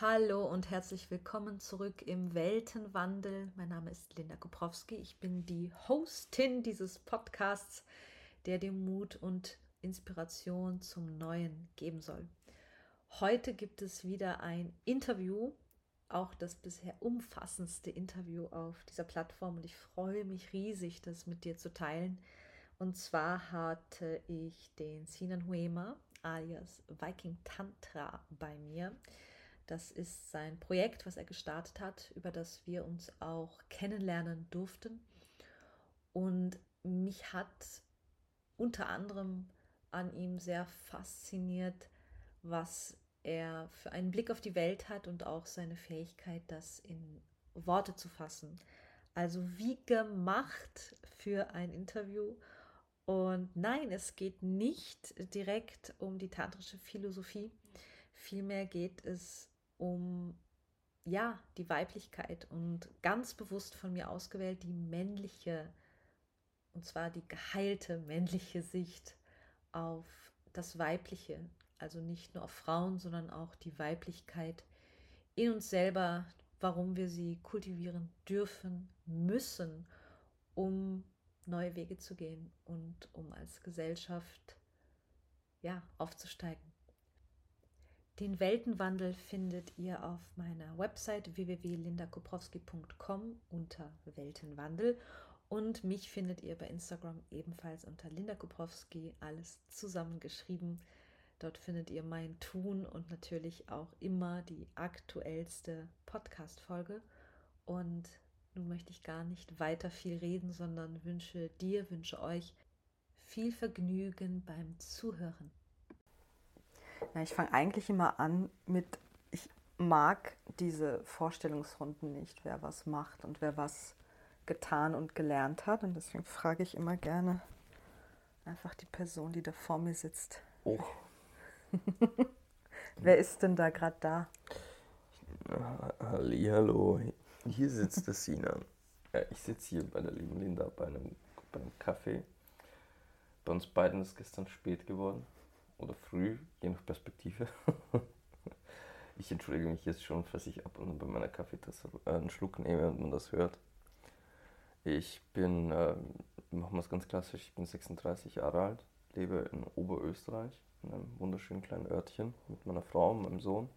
Hallo und herzlich willkommen zurück im Weltenwandel. Mein Name ist Linda Koprowski. Ich bin die Hostin dieses Podcasts, der dir Mut und Inspiration zum Neuen geben soll. Heute gibt es wieder ein Interview, auch das bisher umfassendste Interview auf dieser Plattform und ich freue mich riesig, das mit dir zu teilen. Und zwar hatte ich den Sinan Huema alias Viking Tantra bei mir. Das ist sein Projekt, was er gestartet hat, über das wir uns auch kennenlernen durften. Und mich hat unter anderem an ihm sehr fasziniert, was er für einen Blick auf die Welt hat und auch seine Fähigkeit, das in Worte zu fassen. Also wie gemacht für ein Interview. Und nein, es geht nicht direkt um die tantrische Philosophie. Vielmehr geht es um ja, die Weiblichkeit und ganz bewusst von mir ausgewählt die männliche, und zwar die geheilte männliche Sicht auf das Weibliche, also nicht nur auf Frauen, sondern auch die Weiblichkeit in uns selber, warum wir sie kultivieren dürfen, müssen, um neue Wege zu gehen und um als Gesellschaft ja, aufzusteigen. Den Weltenwandel findet ihr auf meiner Website www.lindakoprowski.com unter Weltenwandel und mich findet ihr bei Instagram ebenfalls unter Linda Koprowski, alles zusammengeschrieben. Dort findet ihr mein Tun und natürlich auch immer die aktuellste Podcast-Folge. Und nun möchte ich gar nicht weiter viel reden, sondern wünsche dir, wünsche euch viel Vergnügen beim Zuhören. Na, ich fange eigentlich immer an mit, ich mag diese Vorstellungsrunden nicht, wer was macht und wer was getan und gelernt hat. Und deswegen frage ich immer gerne einfach die Person, die da vor mir sitzt. Oh. wer ist denn da gerade da? Hallo, hier sitzt der Sina. Ja, ich sitze hier bei der lieben Linda bei einem, bei einem Kaffee. Bei uns beiden ist gestern spät geworden oder früh, je nach Perspektive. ich entschuldige mich jetzt schon, falls ich ab und an bei meiner Kaffeetasse äh, einen Schluck nehme und man das hört. Ich bin, äh, machen wir es ganz klassisch, ich bin 36 Jahre alt, lebe in Oberösterreich, in einem wunderschönen kleinen Örtchen mit meiner Frau und meinem Sohn.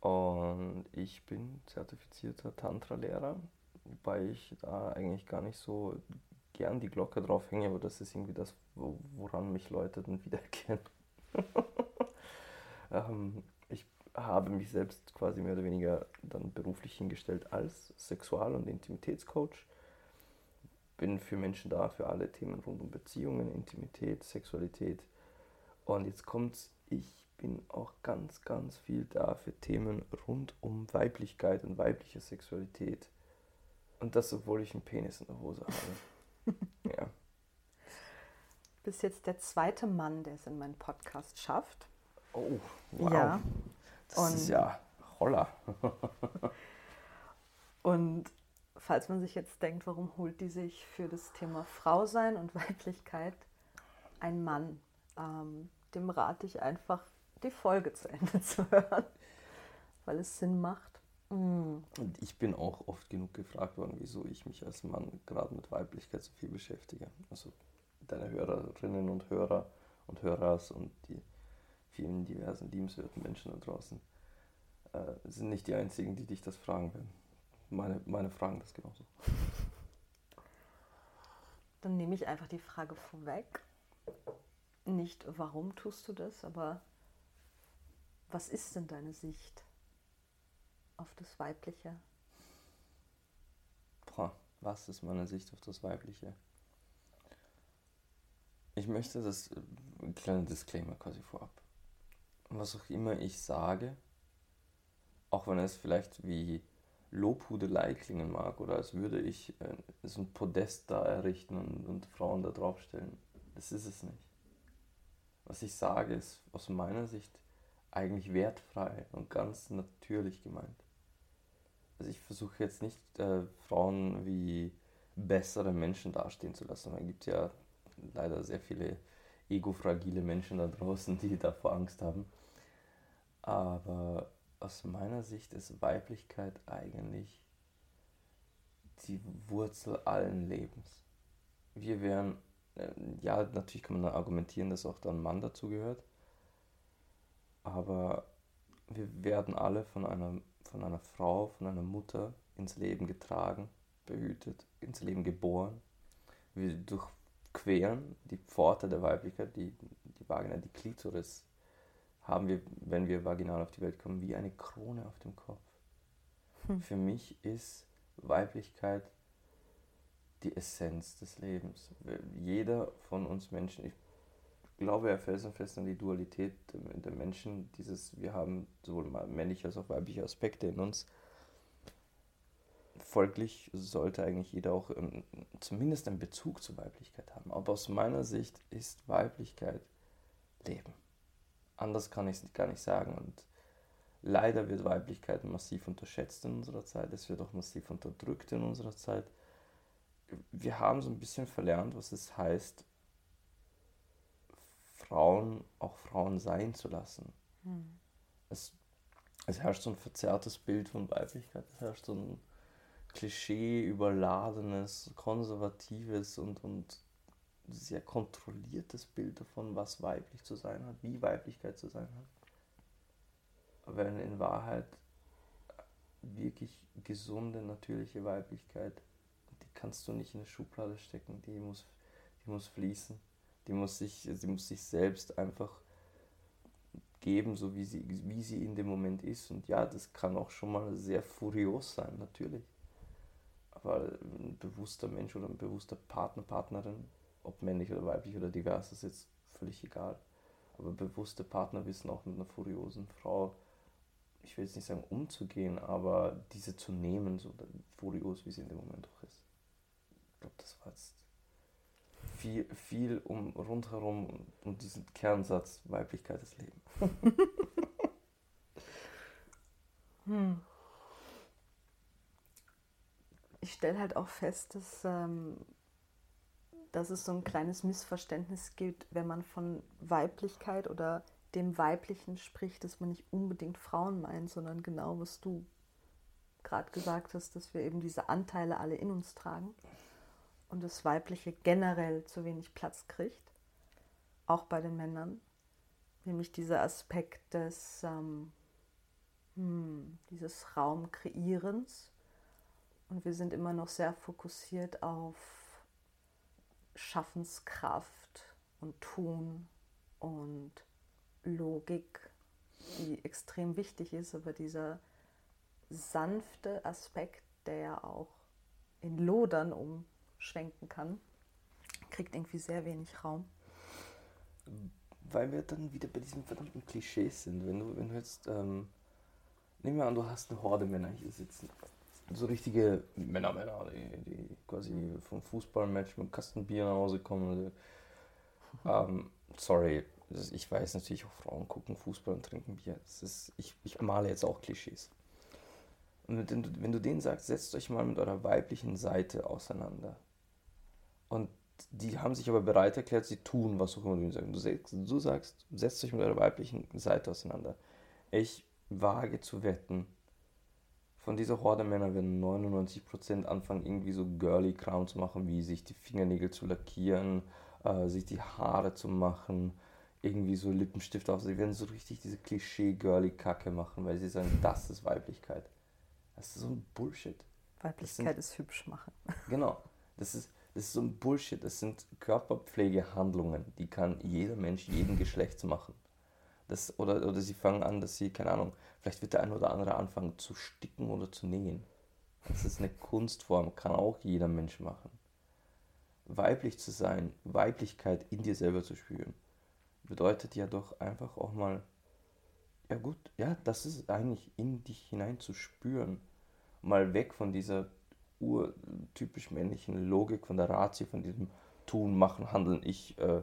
Und ich bin zertifizierter Tantra-Lehrer, wobei ich da eigentlich gar nicht so gern die Glocke drauf hänge, aber das ist irgendwie das, woran mich Leute dann wiedererkennen. ähm, ich habe mich selbst quasi mehr oder weniger dann beruflich hingestellt als Sexual- und Intimitätscoach. Bin für Menschen da, für alle Themen rund um Beziehungen, Intimität, Sexualität. Und jetzt kommt's, ich bin auch ganz, ganz viel da für Themen rund um Weiblichkeit und weibliche Sexualität. Und das, obwohl ich einen Penis in der Hose habe. ja. Du bist jetzt der zweite Mann, der es in meinen Podcast schafft. Oh, wow. Ja. Das und ist ja Holler. und falls man sich jetzt denkt, warum holt die sich für das Thema Frau sein und Weiblichkeit ein Mann? Ähm, dem rate ich einfach, die Folge zu Ende zu hören, weil es Sinn macht. Mhm. Und ich bin auch oft genug gefragt worden, wieso ich mich als Mann gerade mit Weiblichkeit so viel beschäftige. Also deine Hörerinnen und Hörer und Hörers und die vielen diversen liebenswerten Menschen da draußen äh, sind nicht die einzigen, die dich das fragen werden. Meine, meine fragen das genauso. Dann nehme ich einfach die Frage vorweg. Nicht, warum tust du das, aber was ist denn deine Sicht auf das Weibliche? Boah, was ist meine Sicht auf das Weibliche? Ich möchte das, ein kleiner Disclaimer quasi vorab. Was auch immer ich sage, auch wenn es vielleicht wie Lobhudelei klingen mag oder als würde ich äh, so ein Podest da errichten und, und Frauen da draufstellen, das ist es nicht. Was ich sage, ist aus meiner Sicht eigentlich wertfrei und ganz natürlich gemeint also ich versuche jetzt nicht äh, Frauen wie bessere Menschen dastehen zu lassen. Es gibt ja leider sehr viele egofragile Menschen da draußen, die davor Angst haben. Aber aus meiner Sicht ist Weiblichkeit eigentlich die Wurzel allen Lebens. Wir wären, äh, ja, natürlich kann man argumentieren, dass auch dann Mann dazugehört, aber wir werden alle von einer, von einer Frau, von einer Mutter ins Leben getragen, behütet, ins Leben geboren. Wir durchqueren die Pforte der Weiblichkeit, die, die Vagina, die Klitoris, haben wir, wenn wir vaginal auf die Welt kommen, wie eine Krone auf dem Kopf. Hm. Für mich ist Weiblichkeit die Essenz des Lebens. Jeder von uns Menschen, ich glaube ja felsenfest an die Dualität der Menschen, dieses, wir haben sowohl männliche als auch weibliche Aspekte in uns. Folglich sollte eigentlich jeder auch um, zumindest einen Bezug zur Weiblichkeit haben. Aber aus meiner Sicht ist Weiblichkeit Leben. Anders kann ich es gar nicht sagen. Und leider wird Weiblichkeit massiv unterschätzt in unserer Zeit. Es wird auch massiv unterdrückt in unserer Zeit. Wir haben so ein bisschen verlernt, was es heißt, Frauen auch Frauen sein zu lassen. Hm. Es, es herrscht so ein verzerrtes Bild von Weiblichkeit, es herrscht so ein Klischee überladenes, konservatives und, und sehr kontrolliertes Bild davon, was weiblich zu sein hat, wie Weiblichkeit zu sein hat. Wenn in Wahrheit wirklich gesunde, natürliche Weiblichkeit, die kannst du nicht in eine Schublade stecken, die muss, die muss fließen. Die muss sich, sie muss sich selbst einfach geben, so wie sie, wie sie in dem Moment ist. Und ja, das kann auch schon mal sehr furios sein, natürlich. Aber ein bewusster Mensch oder ein bewusster Partner, Partnerin, ob männlich oder weiblich oder divers, ist jetzt völlig egal. Aber bewusste Partner wissen auch mit einer furiosen Frau, ich will jetzt nicht sagen umzugehen, aber diese zu nehmen, so furios, wie sie in dem Moment auch ist. Ich glaube, das war jetzt viel, viel um rundherum um diesen Kernsatz Weiblichkeit ist Leben. hm. Ich stelle halt auch fest, dass, ähm, dass es so ein kleines Missverständnis gibt, wenn man von Weiblichkeit oder dem Weiblichen spricht, dass man nicht unbedingt Frauen meint, sondern genau, was du gerade gesagt hast, dass wir eben diese Anteile alle in uns tragen und das Weibliche generell zu wenig Platz kriegt, auch bei den Männern, nämlich dieser Aspekt des ähm, hm, dieses Raumkreierens. Und wir sind immer noch sehr fokussiert auf Schaffenskraft und Tun und Logik, die extrem wichtig ist, aber dieser sanfte Aspekt, der ja auch in Lodern um schwenken kann, kriegt irgendwie sehr wenig Raum. Weil wir dann wieder bei diesen verdammten Klischees sind. Wenn du, wenn du jetzt, ähm, nehmen wir an, du hast eine Horde Männer hier sitzen. So richtige Männer, Männer, die, die quasi vom Fußballmatch mit einem Kasten Bier nach Hause kommen. ähm, sorry, ich weiß natürlich auch Frauen gucken Fußball und trinken Bier. Das ist, ich, ich male jetzt auch Klischees. Und wenn du, wenn du denen sagst, setzt euch mal mit eurer weiblichen Seite auseinander. Und die haben sich aber bereit erklärt, sie tun, was auch immer du ihnen sagst. Du, sagst. du sagst, setzt euch mit eurer weiblichen Seite auseinander. Ich wage zu wetten, von dieser Horde Männer werden 99% anfangen, irgendwie so girly Kram zu machen, wie sich die Fingernägel zu lackieren, äh, sich die Haare zu machen, irgendwie so Lippenstift auf. Sie werden so richtig diese Klischee-girly-Kacke machen, weil sie sagen, das ist Weiblichkeit. Das ist so ein Bullshit. Weiblichkeit sind, ist hübsch machen. Genau. Das ist, das ist so ein Bullshit. Das sind Körperpflegehandlungen, die kann jeder Mensch jeden Geschlechts machen. Das, oder, oder sie fangen an, dass sie, keine Ahnung, vielleicht wird der eine oder andere anfangen zu sticken oder zu nähen. Das ist eine Kunstform, kann auch jeder Mensch machen. Weiblich zu sein, Weiblichkeit in dir selber zu spüren, bedeutet ja doch einfach auch mal ja gut, ja, das ist eigentlich in dich hinein zu spüren. Mal weg von dieser urtypisch männlichen Logik, von der Ratio, von diesem Tun, Machen, Handeln. Ich äh,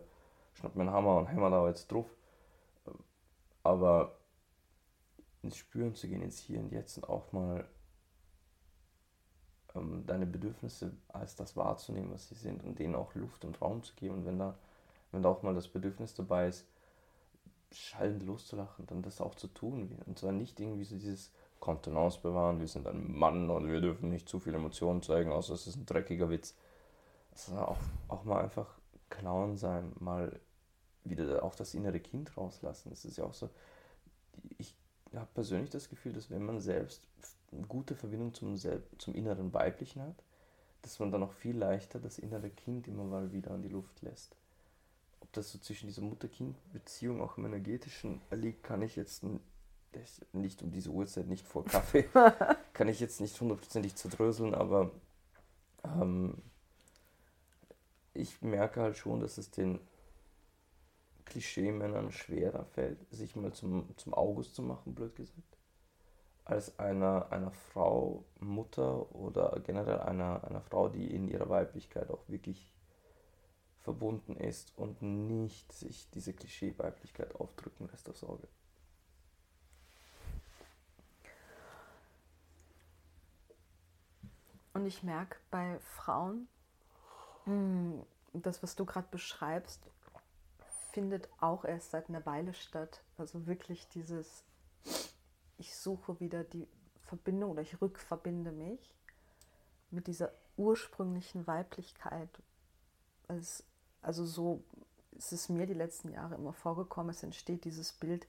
schnapp meinen Hammer und hämmer da jetzt drauf. Aber ins Spüren zu gehen, ins Hier und Jetzt und auch mal ähm, deine Bedürfnisse als das wahrzunehmen, was sie sind und denen auch Luft und Raum zu geben. Und wenn da, wenn da auch mal das Bedürfnis dabei ist, schallend loszulachen, dann das auch zu tun. Und zwar nicht irgendwie so dieses Kontenance bewahren, wir sind ein Mann und wir dürfen nicht zu viele Emotionen zeigen, außer es ist ein dreckiger Witz. Sondern auch, auch mal einfach Clown sein, mal wieder auch das innere Kind rauslassen. Es ist ja auch so, ich habe persönlich das Gefühl, dass wenn man selbst eine gute Verbindung zum, zum inneren Weiblichen hat, dass man dann auch viel leichter das innere Kind immer mal wieder an die Luft lässt. Ob das so zwischen dieser Mutter-Kind-Beziehung auch im energetischen liegt, kann ich jetzt nicht um diese Uhrzeit, nicht vor Kaffee, kann ich jetzt nicht hundertprozentig zerdröseln, aber ähm, ich merke halt schon, dass es den Klischee-Männern schwerer fällt, sich mal zum, zum August zu machen, blöd gesagt, als einer, einer Frau, Mutter oder generell einer, einer Frau, die in ihrer Weiblichkeit auch wirklich verbunden ist und nicht sich diese Klischee-Weiblichkeit aufdrücken lässt aufs Auge. Und ich merke bei Frauen, hm, das, was du gerade beschreibst, findet auch erst seit einer Weile statt. Also wirklich dieses, ich suche wieder die Verbindung oder ich rückverbinde mich mit dieser ursprünglichen Weiblichkeit. Also, also so ist es mir die letzten Jahre immer vorgekommen, es entsteht dieses Bild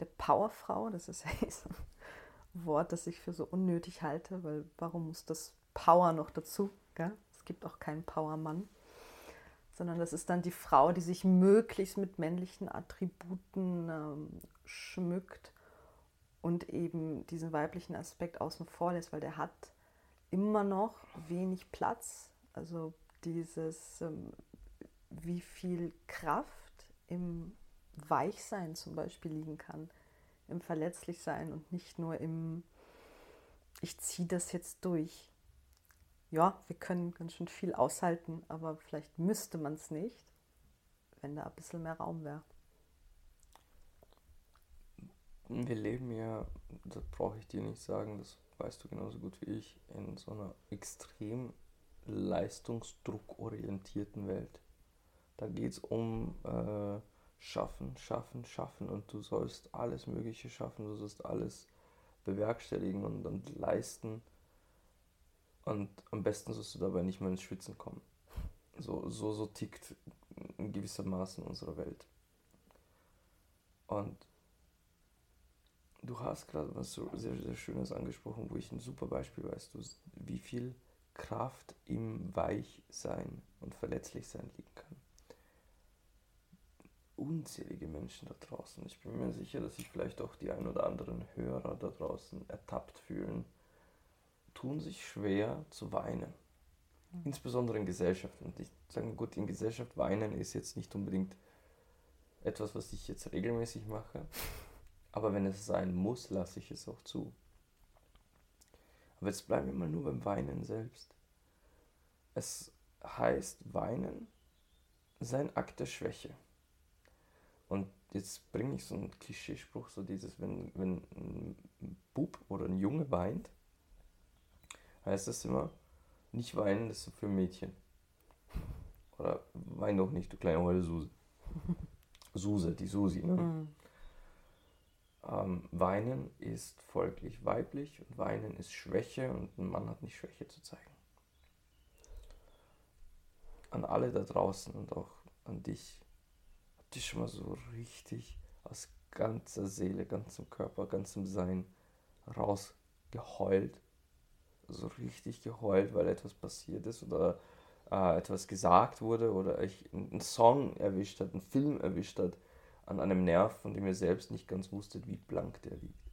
der Powerfrau, das ist ja ein Wort, das ich für so unnötig halte, weil warum muss das Power noch dazu? Gell? Es gibt auch keinen Powermann sondern das ist dann die Frau, die sich möglichst mit männlichen Attributen ähm, schmückt und eben diesen weiblichen Aspekt außen vor lässt, weil der hat immer noch wenig Platz. Also dieses, ähm, wie viel Kraft im Weichsein zum Beispiel liegen kann, im Verletzlichsein und nicht nur im, ich ziehe das jetzt durch ja, wir können ganz schön viel aushalten, aber vielleicht müsste man es nicht, wenn da ein bisschen mehr Raum wäre. Wir leben ja, das brauche ich dir nicht sagen, das weißt du genauso gut wie ich, in so einer extrem leistungsdruckorientierten Welt. Da geht es um äh, Schaffen, Schaffen, Schaffen und du sollst alles Mögliche schaffen, du sollst alles bewerkstelligen und, und leisten und am besten sollst du dabei nicht mehr ins Schwitzen kommen. So, so, so tickt in gewissermaßen unsere Welt. Und du hast gerade was so sehr, sehr Schönes angesprochen, wo ich ein super Beispiel weiß, du, wie viel Kraft im Weichsein und Verletzlichsein liegen kann. Unzählige Menschen da draußen. Ich bin mir sicher, dass sich vielleicht auch die ein oder anderen Hörer da draußen ertappt fühlen, tun sich schwer zu weinen. Mhm. Insbesondere in Gesellschaft. Und ich sage, gut, in Gesellschaft weinen ist jetzt nicht unbedingt etwas, was ich jetzt regelmäßig mache. Aber wenn es sein muss, lasse ich es auch zu. Aber jetzt bleiben wir mal nur beim Weinen selbst. Es heißt, Weinen ist ein Akt der Schwäche. Und jetzt bringe ich so einen Klischeespruch, so dieses, wenn, wenn ein Bub oder ein Junge weint, heißt das immer, nicht weinen, das ist für Mädchen. Oder wein doch nicht, du kleine Heule Suse. Suse, die Susi, ne? Mhm. Ähm, weinen ist folglich weiblich und weinen ist Schwäche und ein Mann hat nicht Schwäche zu zeigen. An alle da draußen und auch an dich, habt ihr schon mal so richtig aus ganzer Seele, ganzem Körper, ganzem Sein rausgeheult so richtig geheult, weil etwas passiert ist oder äh, etwas gesagt wurde oder ich einen Song erwischt hat, einen Film erwischt hat an einem Nerv, von dem ihr selbst nicht ganz wusstet, wie blank der liegt.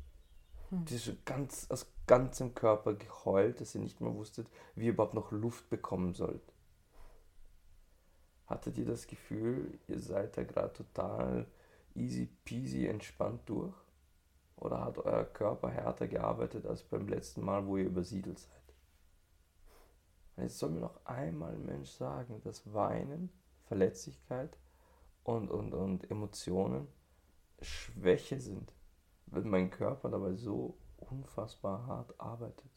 Hm. Das ist ganz, aus ganzem Körper geheult, dass ihr nicht mehr wusstet, wie ihr überhaupt noch Luft bekommen sollt. Hattet ihr das Gefühl, ihr seid da gerade total easy peasy entspannt durch? Oder hat euer Körper härter gearbeitet als beim letzten Mal, wo ihr übersiedelt seid? Und jetzt soll mir noch einmal ein Mensch sagen, dass Weinen, Verletzlichkeit und, und, und Emotionen Schwäche sind, wenn mein Körper dabei so unfassbar hart arbeitet.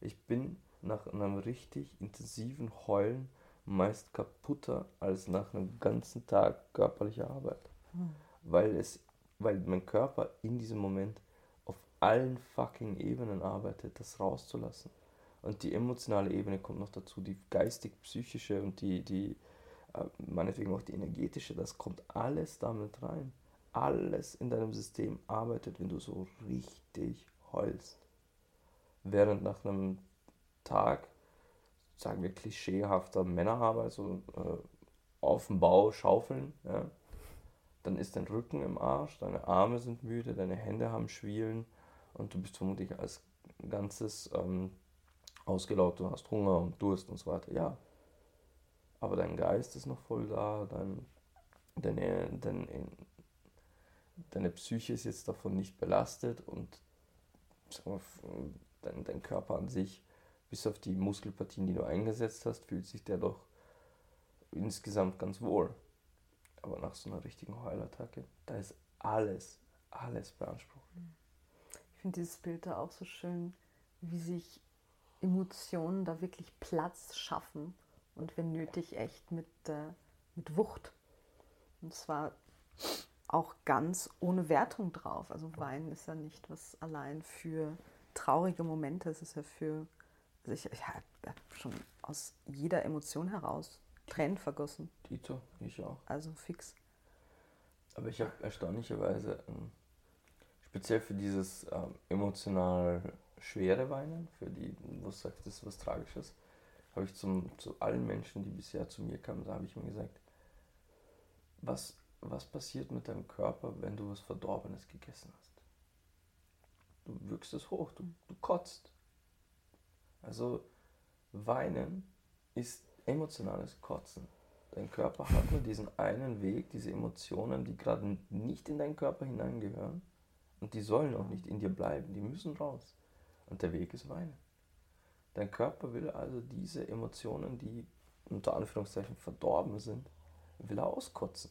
Ich bin nach einem richtig intensiven Heulen meist kaputter als nach einem ganzen Tag körperlicher Arbeit. Hm. Weil es weil mein Körper in diesem Moment auf allen fucking Ebenen arbeitet, das rauszulassen. Und die emotionale Ebene kommt noch dazu, die geistig-psychische und die, die äh, meinetwegen auch die energetische, das kommt alles damit rein. Alles in deinem System arbeitet, wenn du so richtig heulst. Während nach einem Tag, sagen wir klischeehafter Männerarbeit, so äh, auf dem Bau schaufeln, ja, dann ist dein Rücken im Arsch, deine Arme sind müde, deine Hände haben Schwielen und du bist vermutlich als Ganzes ähm, ausgelaugt, du hast Hunger und Durst und so weiter. Ja, aber dein Geist ist noch voll da, dein, deine, deine, deine Psyche ist jetzt davon nicht belastet und dein, dein Körper an sich, bis auf die Muskelpartien, die du eingesetzt hast, fühlt sich der doch insgesamt ganz wohl. Aber nach so einer richtigen Heulattacke, da ist alles, alles beansprucht. Ich finde dieses Bild da auch so schön, wie sich Emotionen da wirklich Platz schaffen und wenn nötig echt mit, äh, mit Wucht. Und zwar auch ganz ohne Wertung drauf. Also Weinen ist ja nicht was allein für traurige Momente, es ist ja für, also ich, ich habe schon aus jeder Emotion heraus Tränen vergossen. Tito, ich auch. Also fix. Aber ich habe erstaunlicherweise, ähm, speziell für dieses ähm, emotional schwere Weinen, für die, wo du sagst, das ist was Tragisches, habe ich zum, zu allen Menschen, die bisher zu mir kamen, da habe ich mir gesagt, was, was passiert mit deinem Körper, wenn du was Verdorbenes gegessen hast? Du wirkst es hoch, du, du kotzt. Also Weinen ist emotionales Kotzen. Dein Körper hat nur diesen einen Weg, diese Emotionen, die gerade nicht in deinen Körper hineingehören. Und die sollen auch nicht in dir bleiben, die müssen raus. Und der Weg ist Weinen. Dein Körper will also diese Emotionen, die unter Anführungszeichen verdorben sind, will er auskotzen.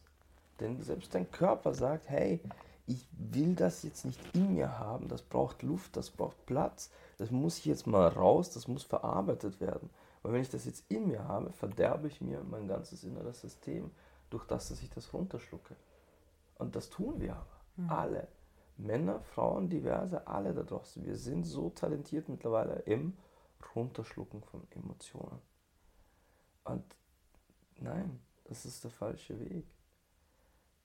Denn selbst dein Körper sagt, hey, ich will das jetzt nicht in mir haben, das braucht Luft, das braucht Platz, das muss jetzt mal raus, das muss verarbeitet werden. Weil wenn ich das jetzt in mir habe, verderbe ich mir mein ganzes inneres System, durch das, dass ich das runterschlucke. Und das tun wir aber. Mhm. Alle. Männer, Frauen, diverse, alle da draußen. Wir sind so talentiert mittlerweile im Runterschlucken von Emotionen. Und nein, das ist der falsche Weg.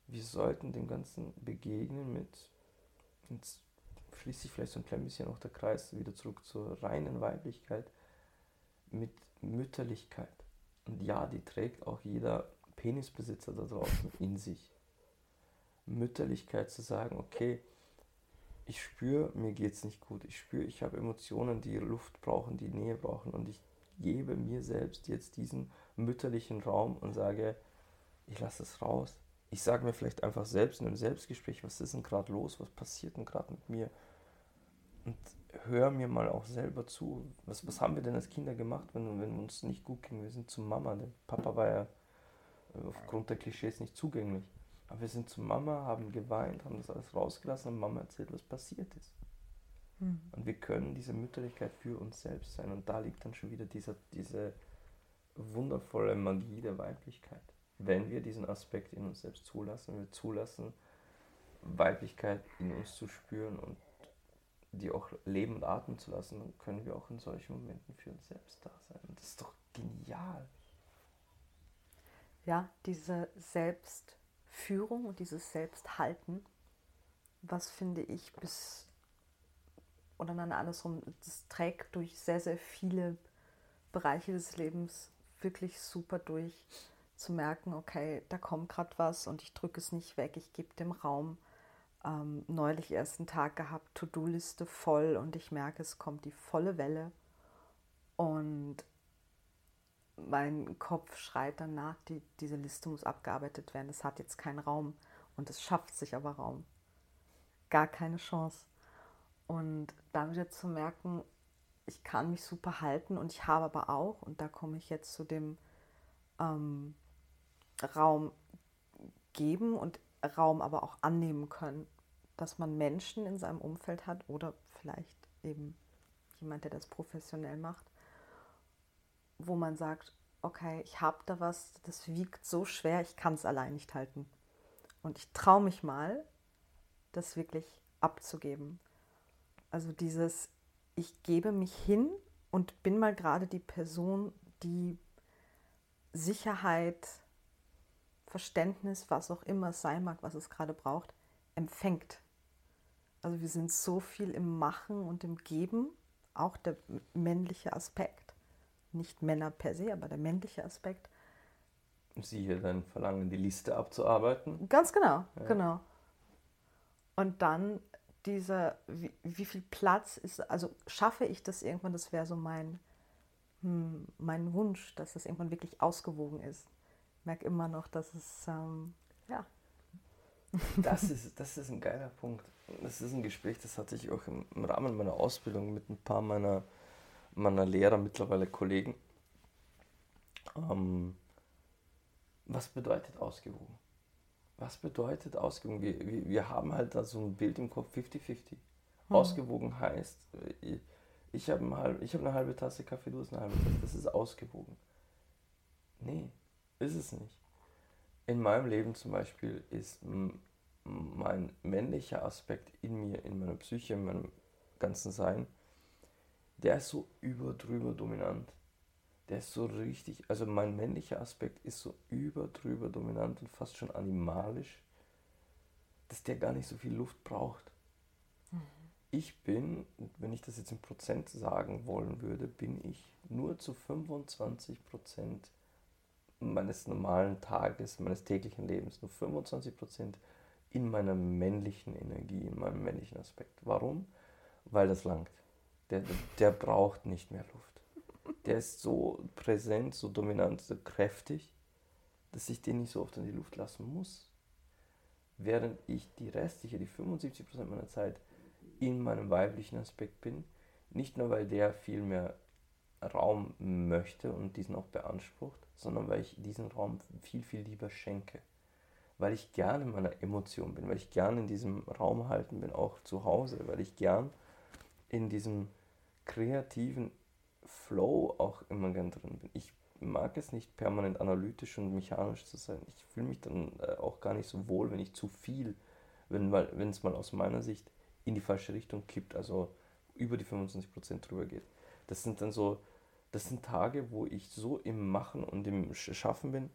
Wir sollten dem Ganzen begegnen mit, jetzt schließt sich vielleicht so ein klein bisschen auch der Kreis wieder zurück zur reinen Weiblichkeit, mit Mütterlichkeit. Und ja, die trägt auch jeder Penisbesitzer da draußen in sich. Mütterlichkeit zu sagen, okay, ich spüre, mir geht es nicht gut. Ich spüre, ich habe Emotionen, die Luft brauchen, die Nähe brauchen. Und ich gebe mir selbst jetzt diesen mütterlichen Raum und sage, ich lasse es raus. Ich sage mir vielleicht einfach selbst in einem Selbstgespräch, was ist denn gerade los, was passiert denn gerade mit mir? Und hör mir mal auch selber zu. Was, was haben wir denn als Kinder gemacht, wenn, wenn uns nicht gut ging? Wir sind zu Mama. Der Papa war ja äh, aufgrund der Klischees nicht zugänglich. Aber wir sind zu Mama, haben geweint, haben das alles rausgelassen und Mama erzählt, was passiert ist. Mhm. Und wir können diese Mütterlichkeit für uns selbst sein. Und da liegt dann schon wieder dieser, diese wundervolle Magie der Weiblichkeit. Wenn wir diesen Aspekt in uns selbst zulassen, wenn wir zulassen, Weiblichkeit in uns zu spüren und die auch leben und atmen zu lassen, dann können wir auch in solchen Momenten für uns selbst da sein. Und das ist doch genial. Ja, diese Selbst- Führung und dieses Selbsthalten, was finde ich bis, oder nein, andersrum, das trägt durch sehr, sehr viele Bereiche des Lebens wirklich super durch, zu merken, okay, da kommt gerade was und ich drücke es nicht weg, ich gebe dem Raum. Ähm, neulich erst einen Tag gehabt, To-Do-Liste voll und ich merke, es kommt die volle Welle und mein Kopf schreit danach, die, diese Liste muss abgearbeitet werden. Es hat jetzt keinen Raum und es schafft sich aber Raum. Gar keine Chance. Und damit jetzt zu merken, ich kann mich super halten und ich habe aber auch, und da komme ich jetzt zu dem ähm, Raum geben und Raum aber auch annehmen können, dass man Menschen in seinem Umfeld hat oder vielleicht eben jemand, der das professionell macht, wo man sagt, okay, ich habe da was, das wiegt so schwer, ich kann es allein nicht halten. Und ich traue mich mal, das wirklich abzugeben. Also dieses, ich gebe mich hin und bin mal gerade die Person, die Sicherheit, Verständnis, was auch immer es sein mag, was es gerade braucht, empfängt. Also wir sind so viel im Machen und im Geben, auch der männliche Aspekt, nicht Männer per se, aber der männliche Aspekt. Siehe dein Verlangen, die Liste abzuarbeiten. Ganz genau, ja. genau. Und dann dieser, wie, wie, viel Platz ist, also schaffe ich das irgendwann, das wäre so mein, hm, mein Wunsch, dass es irgendwann wirklich ausgewogen ist. Ich merke immer noch, dass es, ähm, ja. Das ist, das ist ein geiler Punkt. Das ist ein Gespräch, das hatte ich auch im, im Rahmen meiner Ausbildung mit ein paar meiner, meiner Lehrer, mittlerweile Kollegen. Ähm, was bedeutet ausgewogen? Was bedeutet ausgewogen? Wir, wir, wir haben halt da so ein Bild im Kopf 50-50. Hm. Ausgewogen heißt, ich, ich habe ein hab eine halbe Tasse Kaffee, du hast eine halbe Tasse. Das ist ausgewogen. Nee, ist es nicht. In meinem Leben zum Beispiel ist mein männlicher Aspekt in mir, in meiner Psyche, in meinem ganzen Sein, der ist so überdrüber dominant. Der ist so richtig, also mein männlicher Aspekt ist so überdrüber dominant und fast schon animalisch, dass der gar nicht so viel Luft braucht. Mhm. Ich bin, wenn ich das jetzt in Prozent sagen wollen würde, bin ich nur zu 25 Prozent meines normalen Tages, meines täglichen Lebens, nur 25 Prozent in meiner männlichen Energie, in meinem männlichen Aspekt. Warum? Weil das langt. Der, der braucht nicht mehr Luft. Der ist so präsent, so dominant, so kräftig, dass ich den nicht so oft in die Luft lassen muss. Während ich die restliche, die 75% meiner Zeit in meinem weiblichen Aspekt bin, nicht nur weil der viel mehr Raum möchte und diesen auch beansprucht, sondern weil ich diesen Raum viel, viel lieber schenke weil ich gerne in meiner Emotion bin, weil ich gerne in diesem Raum halten bin, auch zu Hause, weil ich gern in diesem kreativen Flow auch immer gern drin bin. Ich mag es nicht permanent analytisch und mechanisch zu sein. Ich fühle mich dann äh, auch gar nicht so wohl, wenn ich zu viel, wenn es mal aus meiner Sicht in die falsche Richtung kippt, also über die 25% drüber geht. Das sind dann so, das sind Tage, wo ich so im Machen und im Schaffen bin,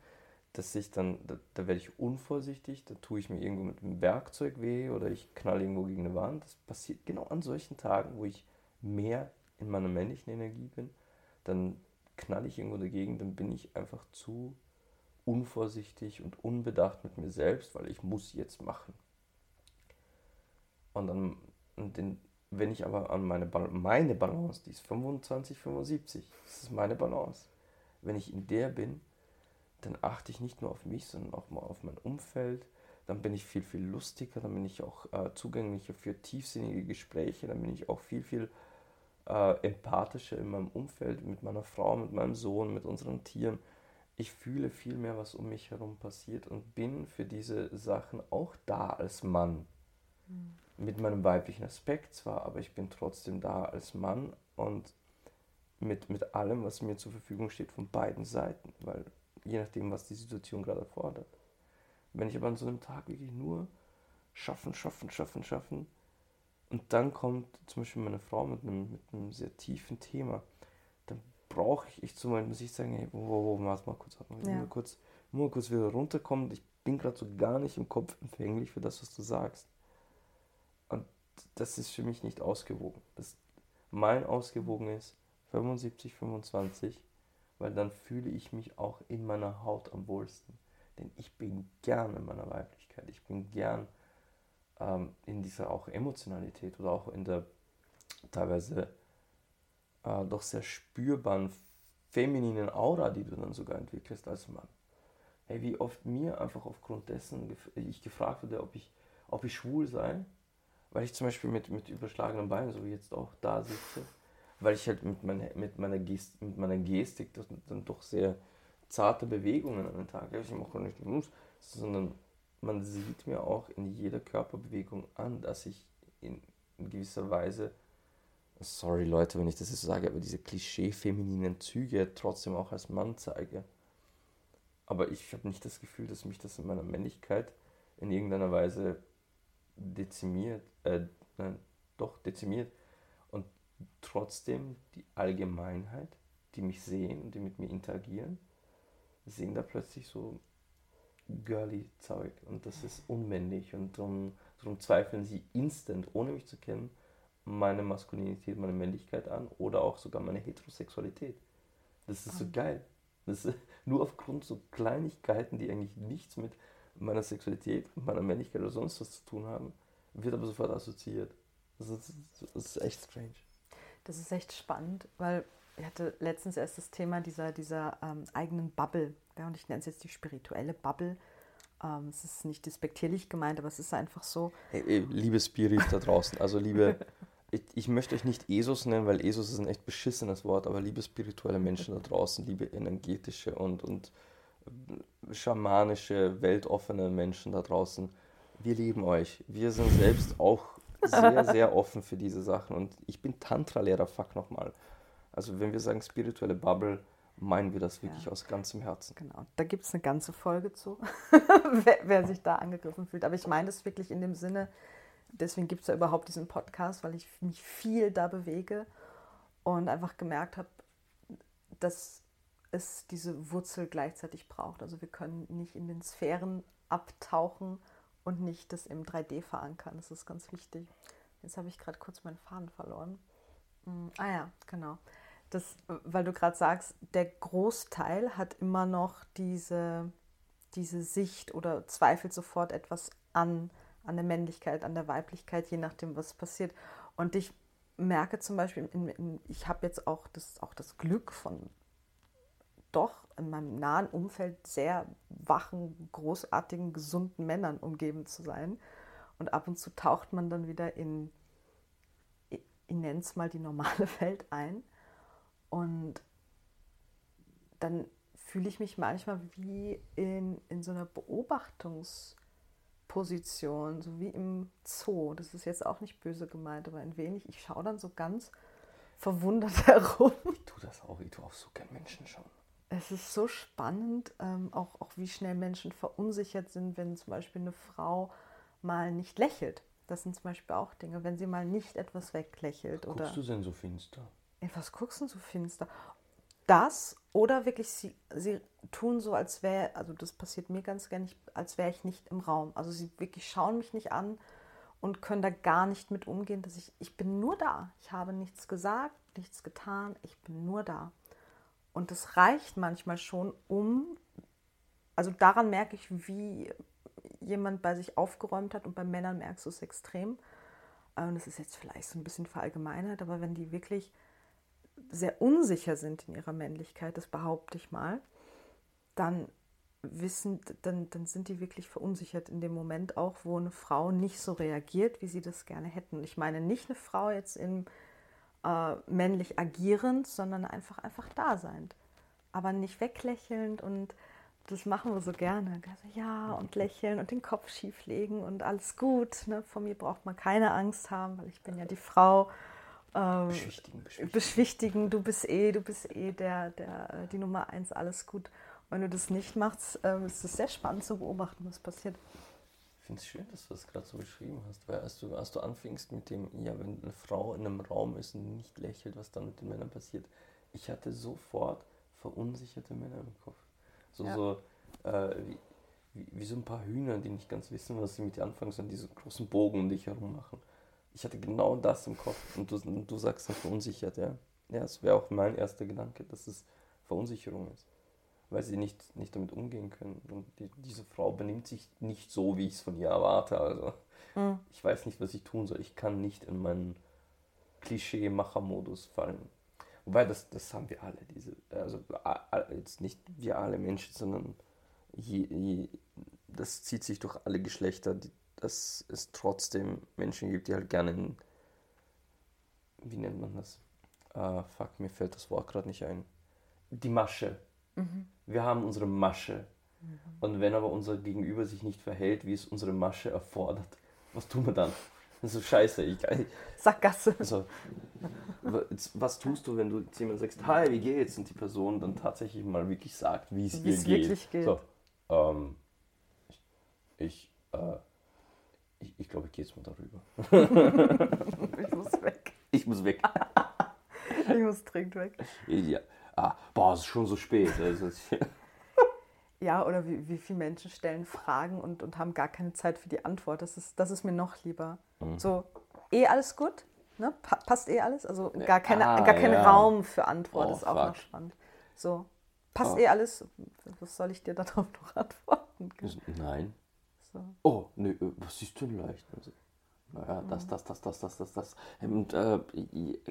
dass ich dann, da, da, werde ich unvorsichtig, da tue ich mir irgendwo mit einem Werkzeug weh oder ich knall irgendwo gegen eine Wand. Das passiert genau an solchen Tagen, wo ich mehr in meiner männlichen Energie bin, dann knall ich irgendwo dagegen, dann bin ich einfach zu unvorsichtig und unbedacht mit mir selbst, weil ich muss jetzt machen. Und dann, und den, wenn ich aber an meine, meine Balance, die ist 25, 75, das ist meine Balance, wenn ich in der bin, dann achte ich nicht nur auf mich, sondern auch mal auf mein Umfeld. Dann bin ich viel, viel lustiger, dann bin ich auch äh, zugänglicher für tiefsinnige Gespräche, dann bin ich auch viel, viel äh, empathischer in meinem Umfeld, mit meiner Frau, mit meinem Sohn, mit unseren Tieren. Ich fühle viel mehr, was um mich herum passiert und bin für diese Sachen auch da als Mann. Mhm. Mit meinem weiblichen Aspekt zwar, aber ich bin trotzdem da als Mann und mit, mit allem, was mir zur Verfügung steht von beiden Seiten, weil je nachdem, was die Situation gerade erfordert. Wenn ich aber an so einem Tag wirklich nur schaffen, schaffen, schaffen, schaffen und dann kommt zum Beispiel meine Frau mit einem, mit einem sehr tiefen Thema, dann brauche ich, ich zum Beispiel, muss ich sagen, hey, wo, wo, wo, warte mal kurz, mal, ja. nur kurz, nur kurz wieder runterkommen. Ich bin gerade so gar nicht im Kopf empfänglich für das, was du sagst. Und das ist für mich nicht ausgewogen. Das, mein ausgewogen ist 75, 25 weil dann fühle ich mich auch in meiner Haut am wohlsten. Denn ich bin gern in meiner Weiblichkeit, ich bin gern ähm, in dieser auch Emotionalität oder auch in der teilweise äh, doch sehr spürbaren femininen Aura, die du dann sogar entwickelst als Mann. Hey, wie oft mir einfach aufgrund dessen ich gefragt wurde, ob ich, ob ich schwul sei, weil ich zum Beispiel mit, mit überschlagenen Beinen, so wie jetzt auch da sitze, weil ich halt mit, meine, mit, meiner, Gest, mit meiner Gestik das, dann doch sehr zarte Bewegungen an den Tag lege. Ich mache nicht muss, sondern man sieht mir auch in jeder Körperbewegung an, dass ich in, gewisser Weise, sorry Leute, wenn ich das jetzt sage, aber diese klischee-femininen Züge trotzdem auch als Mann zeige. Aber ich habe nicht das Gefühl, dass mich das in meiner Männlichkeit in irgendeiner Weise dezimiert, äh, nein, doch dezimiert. Trotzdem die Allgemeinheit, die mich sehen und die mit mir interagieren, sehen da plötzlich so girly Zeug und das ist unmännlich und darum, darum zweifeln sie instant, ohne mich zu kennen, meine Maskulinität, meine Männlichkeit an oder auch sogar meine Heterosexualität. Das ist so geil. Das ist nur aufgrund so Kleinigkeiten, die eigentlich nichts mit meiner Sexualität, meiner Männlichkeit oder sonst was zu tun haben, wird aber sofort assoziiert. Das ist, das ist echt strange. Das ist echt spannend, weil ich hatte letztens erst das Thema dieser, dieser ähm, eigenen Bubble. Ja, und ich nenne es jetzt die spirituelle Bubble. Ähm, es ist nicht despektierlich gemeint, aber es ist einfach so. Hey, hey, liebe Spirit da draußen, also liebe, ich, ich, möchte euch nicht ESOS nennen, weil ESOS ist ein echt beschissenes Wort, aber liebe spirituelle Menschen da draußen, liebe energetische und, und äh, schamanische, weltoffene Menschen da draußen, wir lieben euch. Wir sind selbst auch sehr, sehr offen für diese Sachen und ich bin Tantra-Lehrer, fuck nochmal. Also wenn wir sagen spirituelle Bubble, meinen wir das wirklich ja. aus ganzem Herzen. Genau, da gibt es eine ganze Folge zu, wer, wer, sich da angegriffen fühlt. Aber ich meine das wirklich in dem Sinne, deswegen gibt es ja überhaupt diesen Podcast, weil ich mich viel da bewege und einfach gemerkt habe, dass es diese Wurzel gleichzeitig braucht. Also wir können nicht in den Sphären abtauchen und nicht das im 3D verankern. Das ist ganz wichtig. Jetzt habe ich gerade kurz meinen Faden verloren. Hm, ah ja, genau das, weil du gerade sagst, der Großteil hat immer noch diese, diese Sicht oder zweifelt sofort etwas an, an der Männlichkeit, an der Weiblichkeit, je nachdem, was passiert. Und ich merke zum Beispiel, ich habe jetzt auch das, auch das Glück von doch in meinem nahen Umfeld sehr wachen, großartigen, gesunden Männern umgeben zu sein. Und ab und zu taucht man dann wieder in, ich nenne es mal die normale Welt ein. Und dann fühle ich mich manchmal wie in, in so einer Beobachtungsposition, so wie im Zoo. Das ist jetzt auch nicht böse gemeint, aber ein wenig. Ich schaue dann so ganz verwundert herum. Ich tue das auch, ich tue auch so gern Menschen schauen. Es ist so spannend, ähm, auch, auch wie schnell Menschen verunsichert sind, wenn zum Beispiel eine Frau mal nicht lächelt. Das sind zum Beispiel auch Dinge, wenn sie mal nicht etwas weglächelt. Was guckst du denn so finster? ey, was guckst du so finster? Das oder wirklich, sie, sie tun so, als wäre, also das passiert mir ganz gerne, als wäre ich nicht im Raum. Also sie wirklich schauen mich nicht an und können da gar nicht mit umgehen, dass ich, ich bin nur da. Ich habe nichts gesagt, nichts getan, ich bin nur da. Und das reicht manchmal schon, um, also daran merke ich, wie jemand bei sich aufgeräumt hat und bei Männern merkst du es extrem. Und das ist jetzt vielleicht so ein bisschen verallgemeinert, aber wenn die wirklich sehr unsicher sind in ihrer Männlichkeit, das behaupte ich mal, dann wissen, dann, dann sind die wirklich verunsichert in dem Moment auch, wo eine Frau nicht so reagiert, wie sie das gerne hätten. Ich meine nicht eine Frau jetzt in äh, männlich agierend, sondern einfach einfach da sein. Aber nicht weglächelnd und das machen wir so gerne. Also, ja, und lächeln und den Kopf schief legen und alles gut. Ne? Vor mir braucht man keine Angst haben, weil ich bin ja die Frau ähm, beschwichtigen, beschwichtigen. beschwichtigen, du bist eh, du bist eh der, der, äh, die Nummer eins, alles gut. wenn du das nicht machst, ähm, ist es sehr spannend zu beobachten, was passiert. Ich finde es schön, dass du das gerade so beschrieben hast, weil als du, als du anfingst mit dem, ja, wenn eine Frau in einem Raum ist und nicht lächelt, was dann mit den Männern passiert, ich hatte sofort verunsicherte Männer im Kopf. So, ja. so äh, wie, wie, wie, so ein paar Hühner, die nicht ganz wissen, was sie mit dir anfangen, sondern diese großen Bogen um dich herum machen. Ich hatte genau das im Kopf und du, du sagst dann verunsichert, ja. Ja, es wäre auch mein erster Gedanke, dass es Verunsicherung ist. Weil sie nicht, nicht damit umgehen können. Und die, diese Frau benimmt sich nicht so, wie ich es von ihr erwarte. Also mhm. ich weiß nicht, was ich tun soll. Ich kann nicht in meinen Klischee-Macher-Modus fallen. Wobei, das, das haben wir alle, diese, also jetzt nicht wir alle Menschen, sondern je, je, das zieht sich durch alle Geschlechter, die, dass es trotzdem Menschen gibt, die halt gerne in, wie nennt man das? Uh, fuck, mir fällt das Wort gerade nicht ein. Die Masche. Mhm. Wir haben unsere Masche. Mhm. Und wenn aber unser Gegenüber sich nicht verhält, wie es unsere Masche erfordert, was tun wir dann? Das ist scheiße. Ich, Sackgasse. Also, was tust du, wenn du jemand sagst, hi, wie geht's? Und die Person dann tatsächlich mal wirklich sagt, wie es ihr geht. Wirklich geht. So, ähm, ich, ich äh, Ich, ich glaube, ich gehe jetzt mal darüber. ich muss weg. Ich muss weg. ich muss dringend weg. Ja. Ah, boah, es ist schon so spät. Also, ja, oder wie, wie viele Menschen stellen Fragen und, und haben gar keine Zeit für die Antwort. Das ist, das ist mir noch lieber. Mhm. So, eh alles gut? Ne? Pa passt eh alles? Also gar, keine, ah, gar kein ja. Raum für Antwort oh, ist auch fuck. noch spannend. So, passt oh. eh alles? Was soll ich dir darauf noch antworten? Nein. So. Oh, nee, äh, was ist denn leicht? Naja, das, das, das, das, das, das, das. Und äh,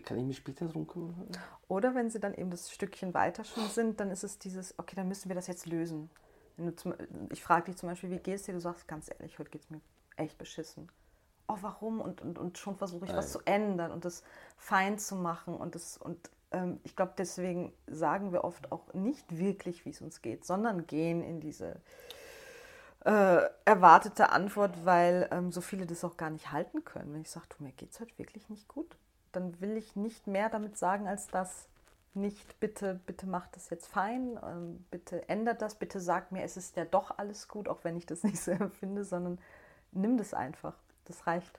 kann ich mich später drum kümmern? Oder wenn sie dann eben das Stückchen weiter schon sind, dann ist es dieses, okay, dann müssen wir das jetzt lösen. Zum, ich frage dich zum Beispiel, wie geht's dir? Du sagst ganz ehrlich, heute geht es mir echt beschissen. Oh, warum? Und, und, und schon versuche ich was zu ändern und das fein zu machen. Und, das, und ähm, ich glaube, deswegen sagen wir oft auch nicht wirklich, wie es uns geht, sondern gehen in diese äh, erwartete Antwort, weil ähm, so viele das auch gar nicht halten können. Wenn ich sage, mir geht es heute wirklich nicht gut, dann will ich nicht mehr damit sagen, als das nicht, bitte, bitte macht das jetzt fein, ähm, bitte ändert das, bitte sagt mir, es ist ja doch alles gut, auch wenn ich das nicht so empfinde, sondern nimm das einfach. Das reicht.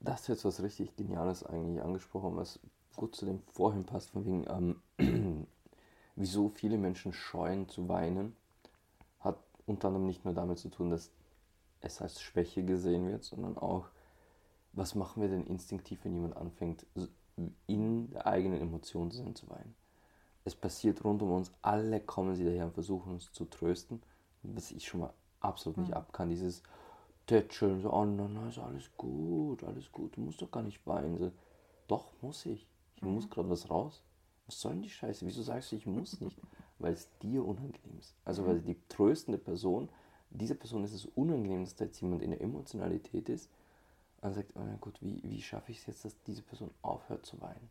Das ist jetzt was richtig Geniales eigentlich angesprochen, was gut zu dem vorhin passt, von wegen, ähm, wieso viele Menschen scheuen zu weinen unter anderem nicht nur damit zu tun, dass es als Schwäche gesehen wird, sondern auch, was machen wir denn instinktiv, wenn jemand anfängt, in der eigenen Emotion zu sein, zu weinen. Es passiert rund um uns, alle kommen sie daher und versuchen uns zu trösten, was ich schon mal absolut nicht mhm. ab kann, dieses Tätscheln, so, oh nein, nein, ist alles gut, alles gut, du musst doch gar nicht weinen. So, doch, muss ich. Ich mhm. muss gerade was raus. Was soll denn die Scheiße? Wieso sagst du, ich muss nicht? weil es dir unangenehm ist. Also weil die tröstende Person, dieser Person ist es unangenehm, dass da jetzt jemand in der Emotionalität ist und sagt, oh mein Gott, wie, wie schaffe ich es jetzt, dass diese Person aufhört zu weinen?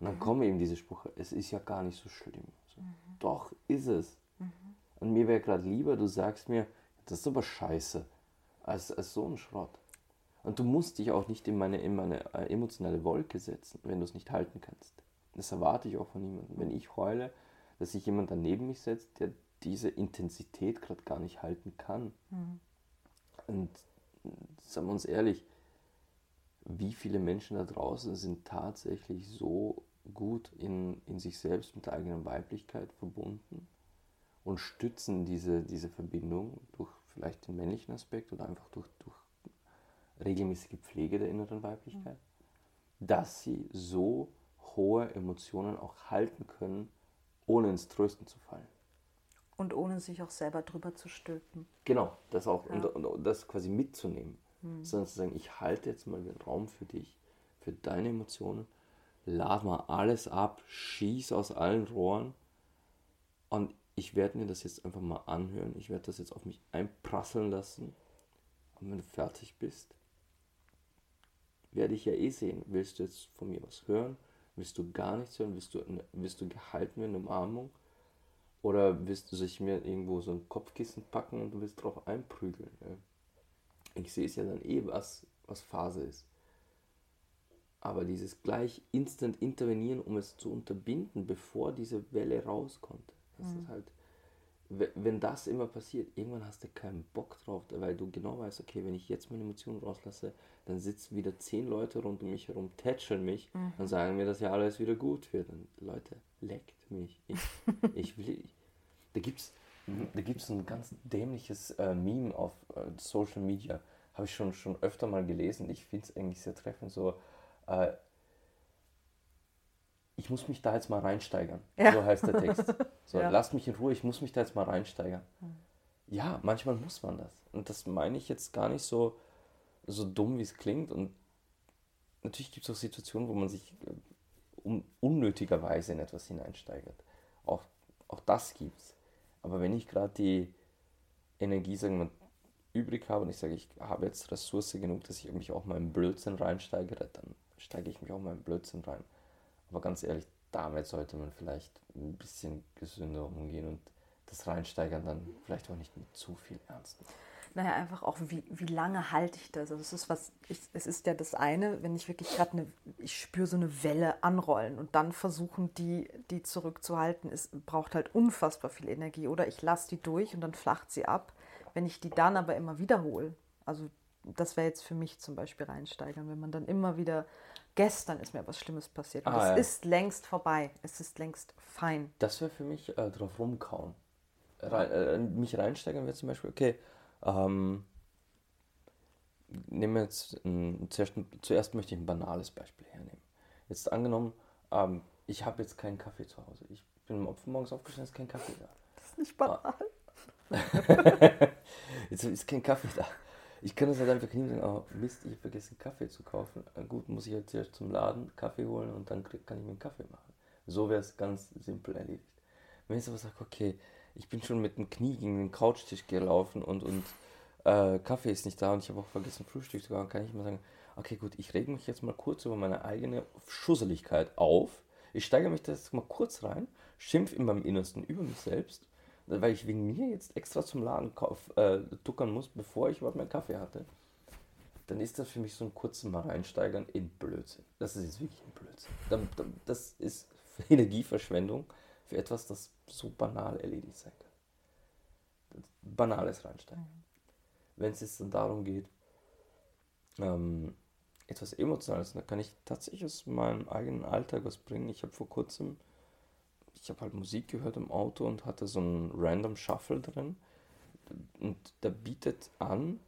Und dann mhm. kommen eben diese Sprüche, es ist ja gar nicht so schlimm. So, mhm. Doch, ist es. Mhm. Und mir wäre gerade lieber, du sagst mir, das ist aber scheiße, als, als so ein Schrott. Und du musst dich auch nicht in meine, in meine äh, emotionale Wolke setzen, wenn du es nicht halten kannst. Das erwarte ich auch von niemandem. Wenn ich heule, dass sich jemand daneben mich setzt, der diese Intensität gerade gar nicht halten kann. Mhm. Und sagen wir uns ehrlich, wie viele Menschen da draußen sind tatsächlich so gut in, in sich selbst mit der eigenen Weiblichkeit verbunden und stützen diese, diese Verbindung durch vielleicht den männlichen Aspekt oder einfach durch, durch regelmäßige Pflege der inneren Weiblichkeit, mhm. dass sie so hohe Emotionen auch halten können, ohne ins Trösten zu fallen. Und ohne sich auch selber drüber zu stülpen. Genau, das auch ja. und, und, das quasi mitzunehmen. Hm. Sondern zu sagen, ich halte jetzt mal den Raum für dich, für deine Emotionen, lad mal alles ab, schieß aus allen Rohren und ich werde mir das jetzt einfach mal anhören. Ich werde das jetzt auf mich einprasseln lassen. Und wenn du fertig bist, werde ich ja eh sehen, willst du jetzt von mir was hören Willst du gar nichts hören? Willst du, willst du gehalten werden, Umarmung? Oder willst du sich mir irgendwo so ein Kopfkissen packen und du willst drauf einprügeln? Ja? Ich sehe es ja dann eh, was, was Phase ist. Aber dieses gleich instant intervenieren, um es zu unterbinden, bevor diese Welle rauskommt, das mhm. ist halt wenn das immer passiert, irgendwann hast du keinen Bock drauf, weil du genau weißt, okay, wenn ich jetzt meine Emotionen rauslasse, dann sitzen wieder zehn Leute rund um mich herum, tätscheln mich mhm. und sagen mir, dass ja alles wieder gut wird. Und Leute, leckt mich. Ich, ich will. Ich, da gibt's, da gibt's ein ganz dämliches äh, Meme auf äh, Social Media. Habe ich schon, schon öfter mal gelesen. Ich finde es eigentlich sehr treffend. So, äh, ich muss mich da jetzt mal reinsteigern. Ja. So heißt der Text. So, ja. lasst mich in Ruhe, ich muss mich da jetzt mal reinsteigern. Hm. Ja, manchmal muss man das. Und das meine ich jetzt gar nicht so, so dumm, wie es klingt. Und natürlich gibt es auch Situationen, wo man sich äh, un unnötigerweise in etwas hineinsteigert. Auch, auch das es. Aber wenn ich gerade die Energie, sagen wir, übrig habe und ich sage, ich habe jetzt Ressource genug, dass ich mich auch mal in Blödsinn reinsteigere, dann steige ich mich auch mal in Blödsinn rein. Aber ganz ehrlich, damit sollte man vielleicht ein bisschen gesünder umgehen und das Reinsteigern dann vielleicht auch nicht mit zu viel ernst nehmen. Naja, einfach auch, wie, wie lange halte ich das? Also es ist was, ich, es ist ja das eine, wenn ich wirklich gerade eine, ich spüre so eine Welle anrollen und dann versuchen, die, die zurückzuhalten, es braucht halt unfassbar viel Energie. Oder ich lasse die durch und dann flacht sie ab. Wenn ich die dann aber immer wiederhole, also das wäre jetzt für mich zum Beispiel reinsteigern, wenn man dann immer wieder, gestern ist mir was Schlimmes passiert. Und Ah, es ja. ist längst vorbei. Es ist längst fein. Das wäre für mich äh, drauf rumkauen. Rein, äh, mich reinsteigern wäre zum Beispiel, okay, ähm, nehmen wir jetzt, ein, zuerst, zuerst möchte ich ein banales Beispiel hernehmen. Jetzt angenommen, ähm, ich habe jetzt keinen Kaffee zu Hause. Ich bin um Opfer morgens aufgestanden, ist kein Kaffee da. Das ist nicht banal. Jetzt ist kein Kaffee da. Ich kann das halt einfach nehmen und sagen, oh Mist, ich habe vergessen Kaffee zu kaufen. Äh, gut, muss ich jetzt zuerst zum Laden Kaffee holen und dann kann ich mir einen Kaffee machen. So wäre es ganz simpel erledigt. Wenn ich aber sage, okay, ich bin schon mit dem Knie gegen den Couchtisch gelaufen und, und äh, Kaffee ist nicht da und ich habe auch vergessen Frühstück zu machen, kann ich mal sagen, okay gut, ich reg mich jetzt mal kurz über meine eigene Schusseligkeit auf. Ich steigere mich da jetzt mal kurz rein, schimpf in meinem Innersten über mich selbst, weil ich wegen mir jetzt extra zum Laden kauf, äh, tuckern muss, bevor ich überhaupt meinen Kaffee hatte. Dann ist das für mich so ein kurzes Mal reinsteigern in Blödsinn. Das ist jetzt wirklich ein Blödsinn. Das ist Energieverschwendung für etwas, das so banal erledigt sein kann. Banales reinsteigen. Wenn es jetzt dann darum geht, ähm, etwas Emotionales, da kann ich tatsächlich aus meinem eigenen Alltag was bringen. Ich habe vor kurzem, ich habe halt Musik gehört im Auto und hatte so einen Random Shuffle drin. Und der bietet an,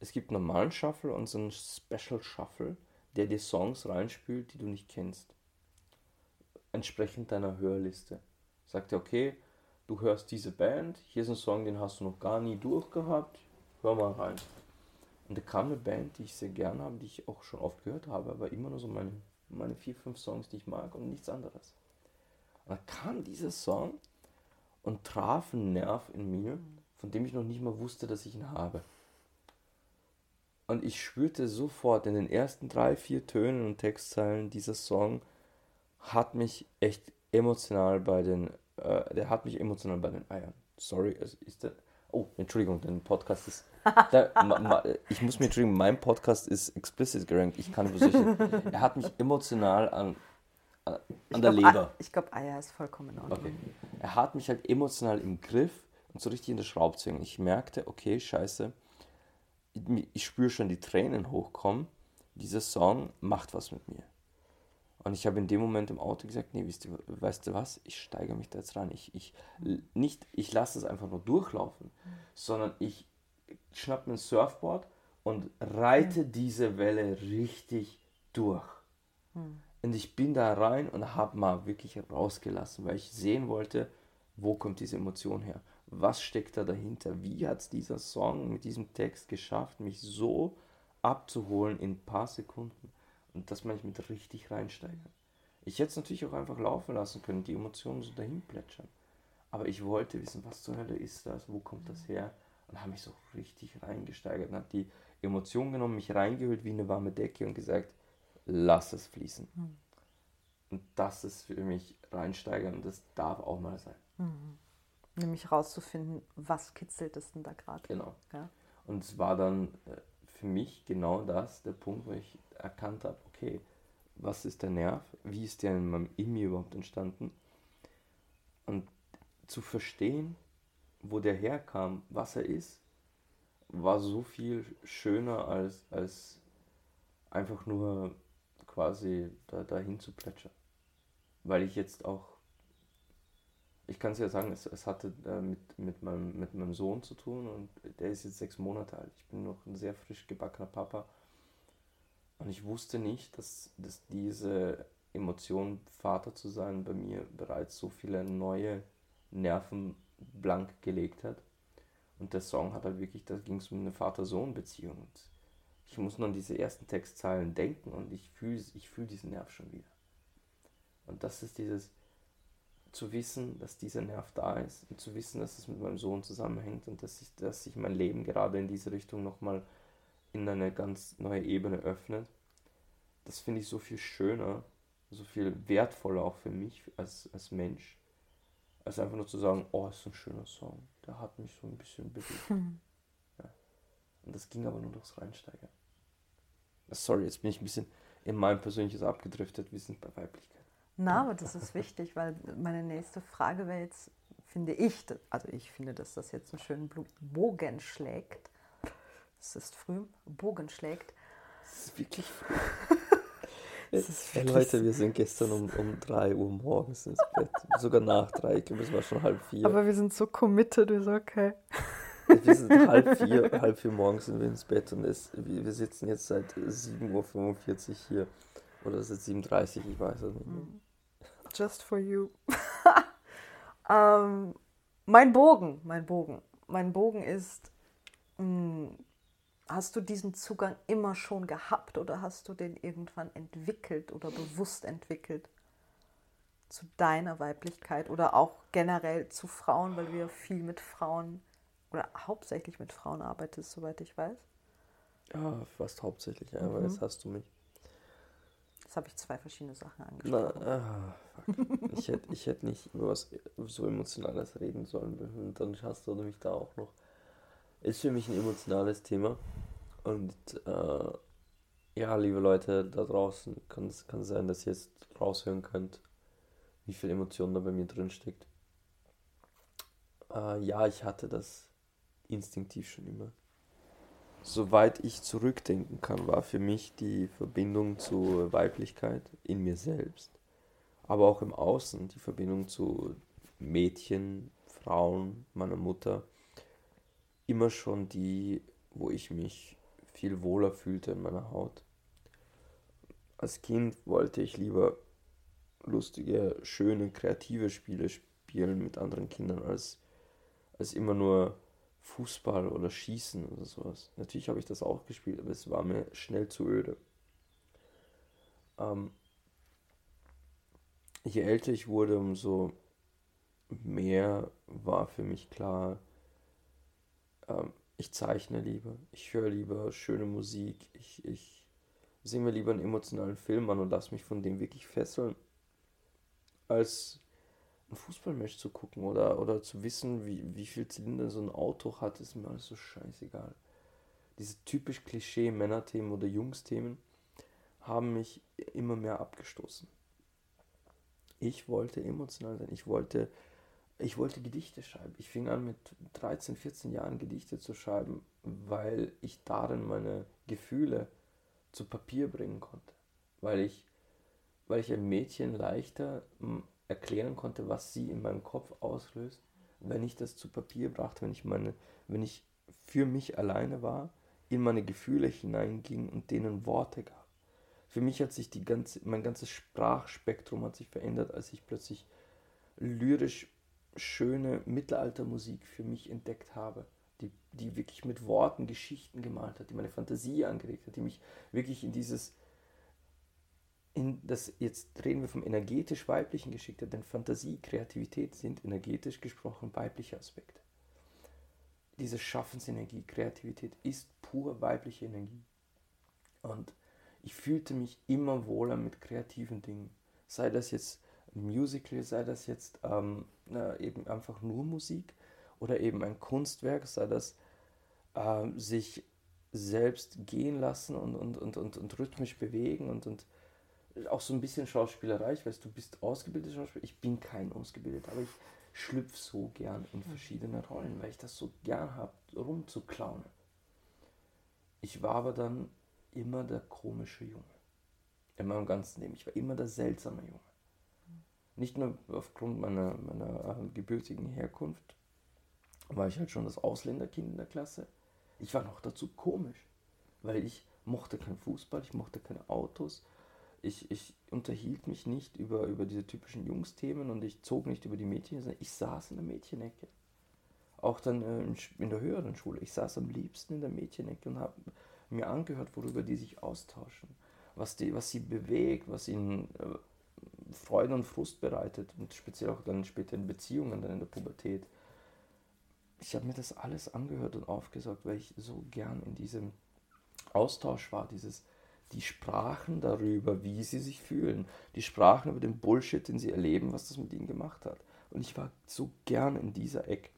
es gibt einen normalen Shuffle und so einen Special Shuffle, der dir Songs reinspült, die du nicht kennst. Entsprechend deiner Hörliste. Sagt er, okay, du hörst diese Band, hier ist ein Song, den hast du noch gar nie durchgehabt, hör mal rein. Und da kam eine Band, die ich sehr gerne habe, die ich auch schon oft gehört habe, aber immer nur so meine, meine vier, fünf Songs, die ich mag und nichts anderes. Und dann kam dieser Song und traf einen Nerv in mir, von dem ich noch nicht mal wusste, dass ich ihn habe. Und ich spürte sofort in den ersten drei, vier Tönen und Textzeilen, dieser Song hat mich echt emotional bei den, äh, der hat mich emotional bei den Eiern. Sorry, es ist der, oh, Entschuldigung, dein Podcast ist, der, ma, ma, ich muss mir entschuldigen, mein Podcast ist explicit gerankt, ich kann über solche, er hat mich emotional an, an, der glaub, Leber. Ich glaube, Eier ist vollkommen in Ordnung. Okay. Er hat mich halt emotional im Griff und so richtig in der Schraubzwingung. Ich merkte, okay, scheiße, ich, ich spüre schon die Tränen hochkommen. Dieser Song macht was mit mir. Und ich habe in dem Moment im Auto gesagt, nee, weißt du, weißt du was, ich steigere mich da jetzt rein. Ich, ich, nicht, ich lasse es einfach nur durchlaufen, sondern ich schnapp mir ein Surfboard und reite diese Welle richtig durch. Und ich bin da rein und habe mal wirklich rausgelassen, weil ich sehen wollte, wo kommt diese Emotion her? Was steckt da dahinter? Wie hat es dieser Song mit diesem Text geschafft, mich so abzuholen in ein paar Sekunden? Und das meine ich mit richtig reinsteigern. Ich hätte es natürlich auch einfach laufen lassen können, die Emotionen so dahin plätschern. Aber ich wollte wissen, was zur Hölle ist das? Wo kommt das her? Und habe mich so richtig reingesteigert und habe die Emotion genommen, mich reingehüllt wie eine warme Decke und gesagt, lass es fließen. Und das ist für mich reinsteigern und das darf auch mal sein. Nämlich rauszufinden, was kitzelt es denn da gerade. Genau. Ja? Und es war dann äh, für mich genau das, der Punkt, wo ich erkannt habe, okay, was ist der Nerv? Wie ist der in, meinem, in mir überhaupt entstanden? Und zu verstehen, wo der herkam, was er ist, war so viel schöner als, als einfach nur quasi da, dahin zu plätschern. Weil ich jetzt auch, ich kann es ja sagen, es, es hatte äh, mit, mit, meinem, mit meinem Sohn zu tun und der ist jetzt sechs Monate alt. Ich bin noch ein sehr frisch gebackener Papa. Und ich wusste nicht, dass, dass diese Emotion, Vater zu sein, bei mir bereits so viele neue Nerven blank gelegt hat. Und der Song hat halt wirklich, da ging es um eine Vater-Sohn-Beziehung. Ich muss nur an diese ersten Textzeilen denken und ich fühle ich fühl diesen Nerv schon wieder. Und das ist dieses, zu wissen, dass dieser Nerv da ist und zu wissen, dass es mit meinem Sohn zusammenhängt und dass sich dass sich mein Leben gerade in diese Richtung nochmal in eine ganz neue Ebene öffnet. Das finde ich so viel schöner, so viel wertvoller auch für mich als, als Mensch, als einfach nur zu sagen, oh, ist ein schöner Song, der hat mich so ein bisschen bewegt. Ja. Und das ging aber nur durchs Reinsteigern. Sorry, jetzt bin ich ein bisschen in mein persönliches abgedriftet, wir sind bei Weiblichkeit. Na, aber das ist wichtig, weil meine nächste Frage wäre jetzt, finde ich, also ich finde, dass das jetzt einen schönen Bogen schlägt Es ist früh, Bogen schlägt. Es ist wirklich früh. es ist wirklich Leute, wir sind gestern um, um 3 Uhr morgens ins Bett. Sogar nach 3, ich glaube, es war schon halb 4. Aber wir sind so committed, wir sind okay. Wir sind halb vier, halb vier morgens sind wir ins Bett und es, wir sitzen jetzt seit 7.45 Uhr hier. Oder ist es 7.30 Uhr, ich weiß es nicht. Mehr. Just for you. ähm, mein Bogen, mein Bogen. Mein Bogen ist, mh, hm, hast du diesen Zugang immer schon gehabt oder hast du den irgendwann entwickelt oder bewusst entwickelt? Zu deiner Weiblichkeit oder auch generell zu Frauen, weil wir viel mit Frauen oder hauptsächlich mit Frauen arbeitest, soweit ich weiß. Ja, fast hauptsächlich, ja, mhm. aber jetzt hast du mich. Jetzt habe ich zwei verschiedene Sachen angesprochen. Na, ah, ich hätte ich hätt nicht über was so Emotionales reden sollen. Und dann hast du mich da auch noch. Ist für mich ein emotionales Thema. Und äh, ja, liebe Leute da draußen, kann es sein, dass ihr jetzt raushören könnt, wie viel Emotion da bei mir drin steckt. Äh, ja, ich hatte das instinktiv schon immer. Soweit ich zurückdenken kann, war für mich die Verbindung zur Weiblichkeit in mir selbst, aber auch im Außen, die Verbindung zu Mädchen, Frauen, meiner Mutter, immer schon die, wo ich mich viel wohler fühlte in meiner Haut. Als Kind wollte ich lieber lustige, schöne, kreative Spiele spielen mit anderen Kindern, als, als immer nur Fußball oder Schießen oder sowas. Natürlich habe ich das auch gespielt, aber es war mir schnell zu öde. Ähm, je älter ich wurde, umso mehr war für mich klar, ähm, ich zeichne lieber, ich höre lieber schöne Musik, ich, ich sehe mir lieber einen emotionalen Film an und lasse mich von dem wirklich fesseln, als ein Fußballmatch zu gucken oder, oder zu wissen, wie, wie viel Zylinder so ein Auto hat, ist mir alles so scheißegal. Diese typisch Klischee Männerthemen oder Jungsthemen haben mich immer mehr abgestoßen. Ich wollte emotional sein. Ich wollte, ich wollte Gedichte schreiben. Ich fing an mit 13, 14 Jahren Gedichte zu schreiben, weil ich darin meine Gefühle zu Papier bringen konnte. Weil ich, weil ich ein Mädchen leichter erklären konnte, was sie in meinem Kopf auslöst, wenn ich das zu Papier brachte, wenn ich meine, wenn ich für mich alleine war, in meine Gefühle hineinging und denen Worte gab. Für mich hat sich die ganze, mein ganzes Sprachspektrum hat sich verändert, als ich plötzlich lyrisch schöne Mittelaltermusik für mich entdeckt habe, die, die wirklich mit Worten Geschichten gemalt hat, die meine Fantasie angeregt hat, die mich wirklich in dieses in das, jetzt reden wir vom energetisch weiblichen Geschickte, denn Fantasie, Kreativität sind energetisch gesprochen weibliche Aspekte. Diese Schaffensenergie, Kreativität ist pur weibliche Energie. Und ich fühlte mich immer wohler mit kreativen Dingen. Sei das jetzt Musical, sei das jetzt ähm, na, eben einfach nur Musik oder eben ein Kunstwerk, sei das äh, sich selbst gehen lassen und, und, und, und, und rhythmisch bewegen und, und auch so ein bisschen Schauspielerei. Ich weiß, du bist ausgebildeter Schauspieler. Ich bin kein ausgebildeter, aber ich schlüpfe so gern in verschiedene Rollen, weil ich das so gern habe, rumzuklauen. Ich war aber dann immer der komische Junge. In meinem ganzen Leben. Ich war immer der seltsame Junge. Nicht nur aufgrund meiner, meiner äh, gebürtigen Herkunft war ich halt schon das Ausländerkind in der Klasse. Ich war noch dazu komisch, weil ich mochte keinen Fußball, ich mochte keine Autos, ich, ich unterhielt mich nicht über, über diese typischen Jungsthemen und ich zog nicht über die Mädchen, sondern ich saß in der Mädchenecke. Auch dann äh, in der höheren Schule. Ich saß am liebsten in der Mädchenecke und habe mir angehört, worüber die sich austauschen, was, die, was sie bewegt, was ihnen äh, Freude und Frust bereitet und speziell auch dann später in Beziehungen, dann in der Pubertät. Ich habe mir das alles angehört und aufgesaugt, weil ich so gern in diesem Austausch war, dieses die sprachen darüber, wie sie sich fühlen. Die sprachen über den Bullshit, den sie erleben, was das mit ihnen gemacht hat. Und ich war so gern in dieser Ecke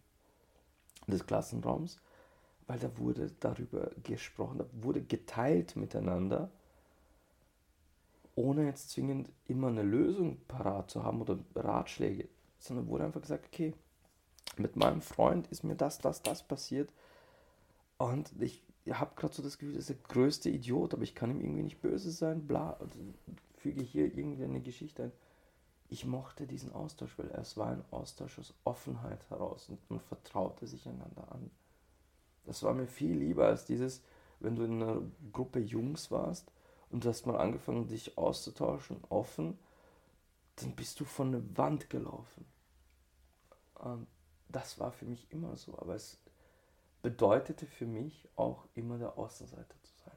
des Klassenraums, weil da wurde darüber gesprochen, da wurde geteilt miteinander, ohne jetzt zwingend immer eine Lösung parat zu haben oder Ratschläge, sondern wurde einfach gesagt, okay, mit meinem Freund ist mir das, das, das passiert und ich habe gerade so das Gefühl, das ist der größte Idiot, aber ich kann ihm irgendwie nicht böse sein, bla. Also füge hier irgendwie eine Geschichte ein. Ich mochte diesen Austausch, weil es war ein Austausch aus Offenheit heraus und man vertraute sich einander an. Das war mir viel lieber als dieses, wenn du in einer Gruppe Jungs warst und du hast mal angefangen, dich auszutauschen, offen, dann bist du von der Wand gelaufen. Und das war für mich immer so, aber es bedeutete für mich auch immer der Außenseiter zu sein.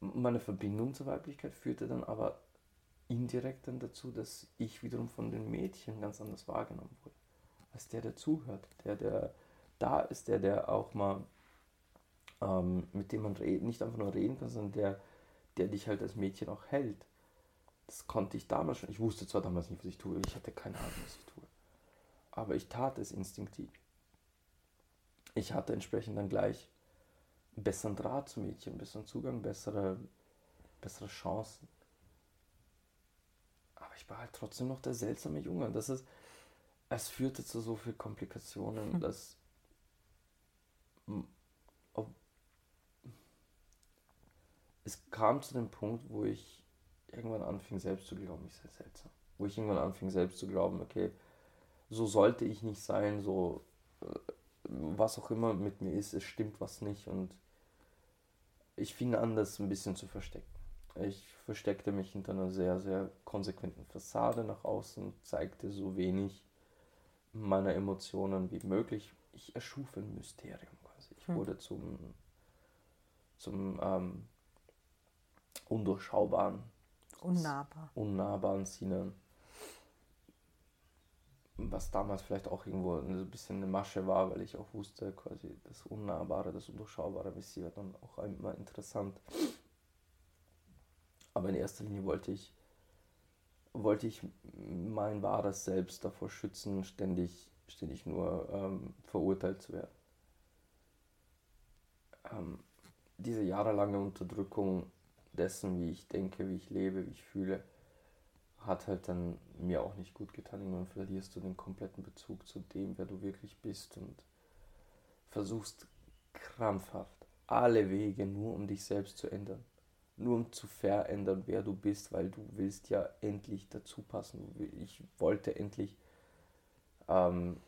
Meine Verbindung zur Weiblichkeit führte dann aber indirekt dann dazu, dass ich wiederum von den Mädchen ganz anders wahrgenommen wurde. Als der, der zuhört, der, der da ist, der, der auch mal, ähm, mit dem man reden, nicht einfach nur reden kann, sondern der, der dich halt als Mädchen auch hält. Das konnte ich damals schon. Ich wusste zwar damals nicht, was ich tue, ich hatte keine Ahnung, was ich tue. Aber ich tat es instinktiv ich hatte entsprechend dann gleich einen besseren Draht zu Mädchen, besseren Zugang, bessere, bessere Chancen. Aber ich war halt trotzdem noch der seltsame Junge. Das ist, es führte zu so vielen Komplikationen, hm. dass ob, es kam zu dem Punkt, wo ich irgendwann anfing, selbst zu glauben, ich sei seltsam. Wo ich irgendwann anfing, selbst zu glauben, okay, so sollte ich nicht sein, so äh, was auch immer mit mir ist, es stimmt was nicht und ich fing an, das ein bisschen zu verstecken. Ich versteckte mich hinter einer sehr, sehr konsequenten Fassade nach außen, zeigte so wenig meiner Emotionen wie möglich. Ich erschuf ein Mysterium quasi. Ich hm. wurde zum, zum ähm, undurchschaubaren, unnahbar. unnahbaren Sinnen was damals vielleicht auch irgendwo ein bisschen eine Masche war, weil ich auch wusste, quasi das Unnahbare, das Undurchschaubare Messi wird dann auch immer interessant. Aber in erster Linie wollte ich, wollte ich mein wahres Selbst davor schützen, ständig, ständig nur ähm, verurteilt zu werden. Ähm, diese jahrelange Unterdrückung dessen, wie ich denke, wie ich lebe, wie ich fühle, hat halt dann mir auch nicht gut getan. Irgendwann verlierst du den kompletten Bezug zu dem, wer du wirklich bist und versuchst krampfhaft alle Wege nur um dich selbst zu ändern. Nur um zu verändern, wer du bist, weil du willst ja endlich dazu passen. Ich wollte endlich ähm,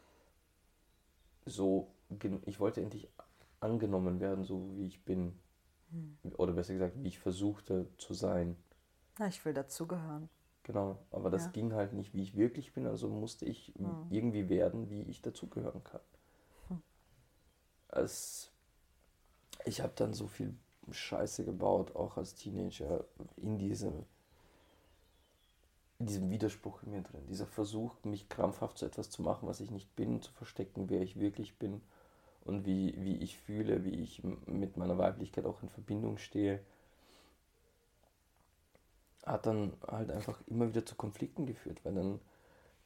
so, ich wollte endlich angenommen werden, so wie ich bin. Hm. Oder besser gesagt, wie ich versuchte zu sein. Na, ich will dazugehören. Genau, aber das ja. ging halt nicht, wie ich wirklich bin, also musste ich hm. irgendwie werden, wie ich dazugehören kann. Hm. Es, ich habe dann so viel Scheiße gebaut, auch als Teenager, in diesem, in diesem Widerspruch in mir drin. Dieser Versuch, mich krampfhaft zu etwas zu machen, was ich nicht bin, zu verstecken, wer ich wirklich bin und wie, wie ich fühle, wie ich mit meiner Weiblichkeit auch in Verbindung stehe hat dann halt einfach immer wieder zu Konflikten geführt, weil dann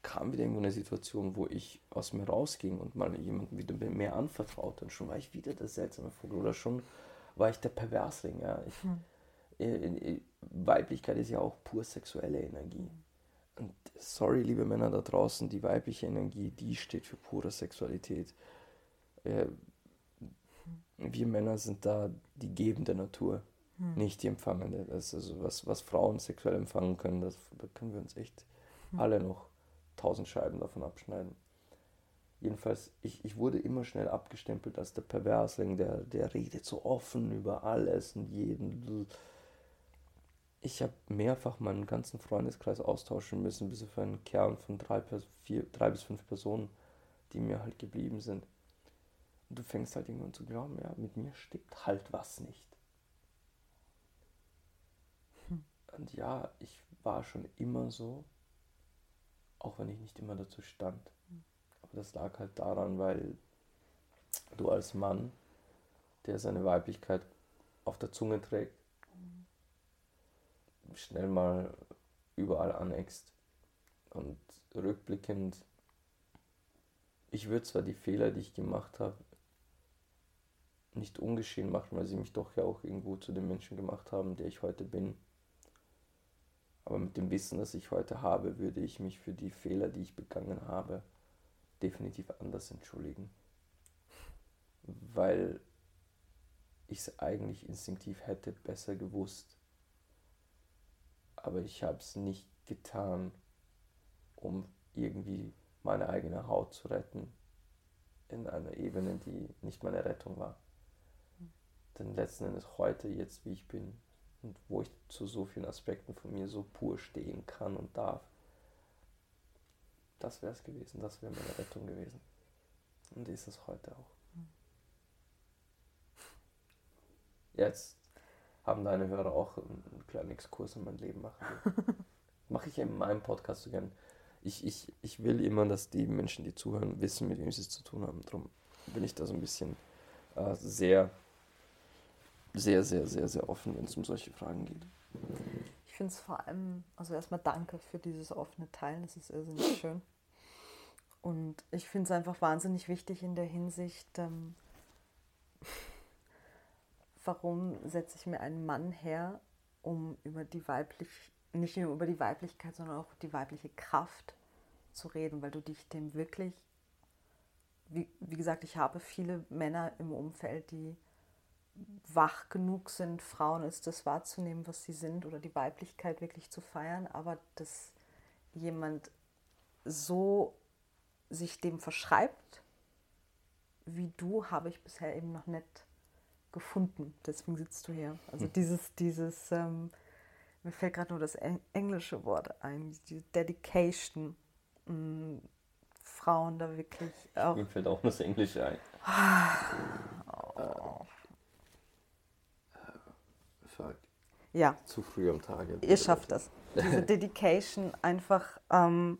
kam wieder irgendwo eine Situation, wo ich aus mir rausging und mal jemandem wieder mehr anvertraut. Und schon war ich wieder der seltsame Vogel oder schon war ich der Perversling. Ja. Ich, hm. Äh, äh, Weiblichkeit ist ja auch pur sexuelle Energie. Und sorry, liebe Männer da draußen, die weibliche Energie, die steht für pure Sexualität. Äh, wir Männer sind da die gebende Natur. Hm. Nicht die Empfangende. Das also was, was Frauen sexuell empfangen können, das, da können wir uns echt hm. alle noch tausend Scheiben davon abschneiden. Jedenfalls, ich, ich wurde immer schnell abgestempelt als der Perversling, der, der redet so offen über alles und jeden. Ich habe mehrfach meinen ganzen Freundeskreis austauschen müssen, bis auf einen Kern von drei, vier, drei bis fünf Personen, die mir halt geblieben sind. Und du fängst halt irgendwann zu glauben, ja, mit mir stimmt halt was nicht. Und ja, ich war schon immer so, auch wenn ich nicht immer dazu stand. Aber das lag halt daran, weil du als Mann, der seine Weiblichkeit auf der Zunge trägt, schnell mal überall aneckst. Und rückblickend, ich würde zwar die Fehler, die ich gemacht habe, nicht ungeschehen machen, weil sie mich doch ja auch irgendwo zu dem Menschen gemacht haben, der ich heute bin. Aber mit dem Wissen, das ich heute habe, würde ich mich für die Fehler, die ich begangen habe, definitiv anders entschuldigen. Weil ich es eigentlich instinktiv hätte besser gewusst. Aber ich habe es nicht getan, um irgendwie meine eigene Haut zu retten in einer Ebene, die nicht meine Rettung war. Denn letzten Endes heute, jetzt wie ich bin und wo ich zu so vielen Aspekten von mir so pur stehen kann und darf, das wäre es gewesen, das wäre meine Rettung gewesen. Und ist es heute auch. Jetzt haben deine Hörer auch einen kleinen Exkurs in mein Leben machen. Mache ich in meinem Podcast so gern. Ich, ich, ich will immer, dass die Menschen, die zuhören, wissen, mit wem sie es zu tun haben. Darum bin ich da so ein bisschen äh, sehr, sehr, sehr, sehr, sehr offen, wenn es um solche Fragen geht. Ich finde es vor allem, also erstmal danke für dieses offene Teilen, das ist irrsinnig schön. Und ich finde es einfach wahnsinnig wichtig in der Hinsicht, ähm, warum setze ich mir einen Mann her, um über die weiblich, nicht nur über die Weiblichkeit, sondern auch die weibliche Kraft zu reden, weil du dich dem wirklich, wie, wie gesagt, ich habe viele Männer im Umfeld, die wach genug sind, Frauen ist das wahrzunehmen, was sie sind oder die Weiblichkeit wirklich zu feiern, aber dass jemand so sich dem verschreibt, wie du, habe ich bisher eben noch nicht gefunden. Deswegen sitzt du hier. Also hm. dieses, dieses, ähm, mir fällt gerade nur das englische Wort ein, die Dedication. Mh, mm, Frauen da wirklich auch. Mir fällt auch nur das Englische ein. Fuck. Ja. Zu früh am Tage. Ihr schafft das. Diese Dedication einfach ähm,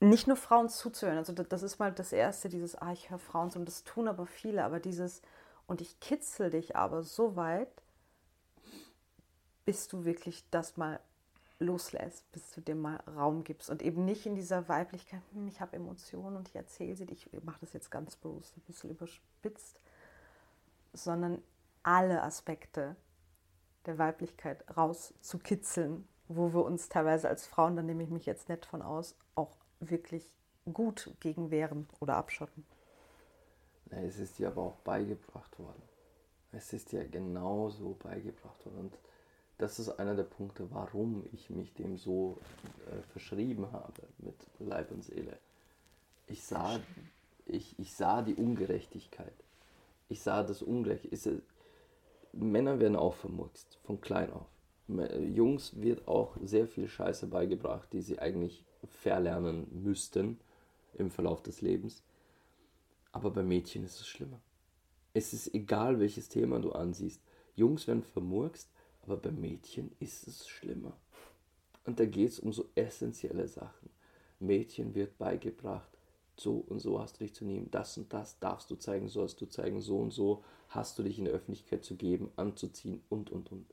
nicht nur Frauen zuzuhören. Also das ist mal das Erste, dieses, ah, ich höre Frauen zu und das tun aber viele, aber dieses, und ich kitzel dich aber so weit, bis du wirklich das mal loslässt, bis du dem mal Raum gibst und eben nicht in dieser Weiblichkeit, hm, ich habe Emotionen und ich erzähle sie, ich mache das jetzt ganz bewusst, ein bisschen überspitzt, sondern alle Aspekte der Weiblichkeit rauszukitzeln, wo wir uns teilweise als Frauen, da nehme ich mich jetzt nicht von aus, auch wirklich gut gegen wehren oder abschotten. Es ist dir aber auch beigebracht worden. Es ist dir genauso beigebracht worden. Und das ist einer der Punkte, warum ich mich dem so äh, verschrieben habe mit Leib und Seele. Ich sah, ich, ich sah die Ungerechtigkeit. Ich sah das Unrecht. Männer werden auch vermurkst, von klein auf. Jungs wird auch sehr viel Scheiße beigebracht, die sie eigentlich verlernen müssten im Verlauf des Lebens. Aber bei Mädchen ist es schlimmer. Es ist egal, welches Thema du ansiehst. Jungs werden vermurkst, aber bei Mädchen ist es schlimmer. Und da geht es um so essentielle Sachen. Mädchen wird beigebracht, so und so hast du dich zu nehmen, das und das darfst du zeigen, so hast du zeigen, so und so hast du dich in der Öffentlichkeit zu geben, anzuziehen und und und.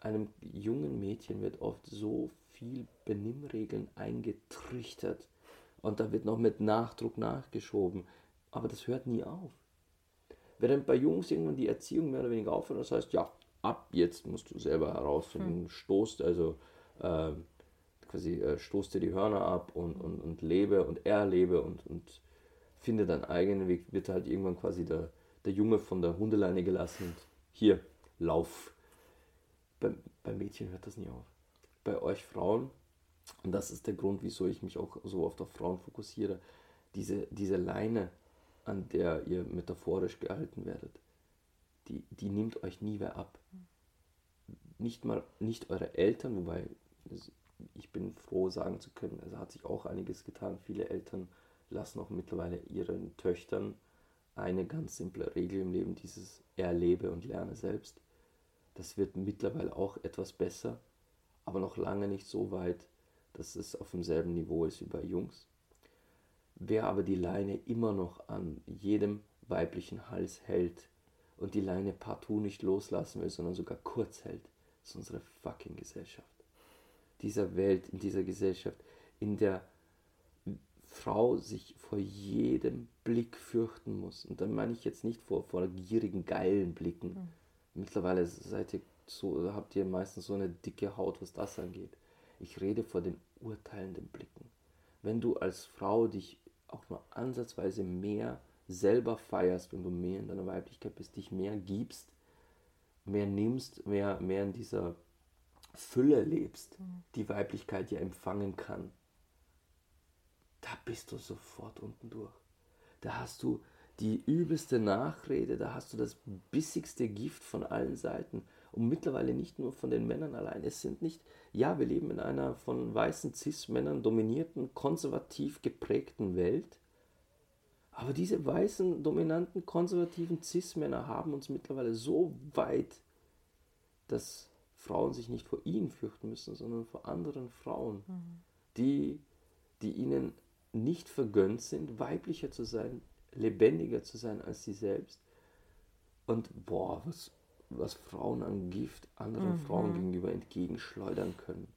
Einem jungen Mädchen wird oft so viel Benimmregeln eingetrichtert und da wird noch mit Nachdruck nachgeschoben. Aber das hört nie auf. Während bei Jungs irgendwann die Erziehung mehr oder weniger aufhört, das heißt, ja, ab jetzt musst du selber herausfinden, hm. stoßt also äh, quasi äh, stoßt dir die Hörner ab und, und, und lebe und erlebe und, und finde deinen eigenen Weg, wird halt irgendwann quasi der, der Junge von der Hundeleine gelassen und hier, lauf. Bei, bei Mädchen hört das nie auf. Bei euch Frauen, und das ist der Grund, wieso ich mich auch so oft auf Frauen fokussiere, diese, diese Leine, an der ihr metaphorisch gehalten werdet, die, die nimmt euch nie wer ab. Nicht mal, nicht eure Eltern, wobei ich bin froh sagen zu können, also hat sich auch einiges getan. Viele Eltern lassen auch mittlerweile ihren Töchtern eine ganz simple Regel im Leben, dieses Erlebe und lerne selbst. Das wird mittlerweile auch etwas besser, aber noch lange nicht so weit, dass es auf demselben Niveau ist wie bei Jungs. Wer aber die Leine immer noch an jedem weiblichen Hals hält und die Leine partout nicht loslassen will, sondern sogar kurz hält, ist unsere fucking Gesellschaft. Dieser Welt, in dieser Gesellschaft, in der Frau sich vor jedem Blick fürchten muss. Und da meine ich jetzt nicht vor, vor gierigen, geilen Blicken. Mhm. Mittlerweile seid ihr so, habt ihr meistens so eine dicke Haut, was das angeht. Ich rede vor den urteilenden Blicken. Wenn du als Frau dich auch nur ansatzweise mehr selber feierst, wenn du mehr in deiner Weiblichkeit bist, dich mehr gibst, mehr nimmst, mehr, mehr in dieser Fülle lebst, die Weiblichkeit ja empfangen kann, da bist du sofort unten durch. Da hast du die übelste Nachrede, da hast du das bissigste Gift von allen Seiten. Und mittlerweile nicht nur von den Männern allein. Es sind nicht, ja, wir leben in einer von weißen Cis-Männern dominierten, konservativ geprägten Welt. Aber diese weißen, dominanten, konservativen Cis-Männer haben uns mittlerweile so weit, dass Frauen sich nicht vor ihnen fürchten müssen, sondern vor anderen Frauen, mhm. die, die ihnen nicht vergönnt sind, weiblicher zu sein, lebendiger zu sein als sie selbst. Und boah, was, was Frauen an Gift anderen mhm. Frauen gegenüber entgegenschleudern können.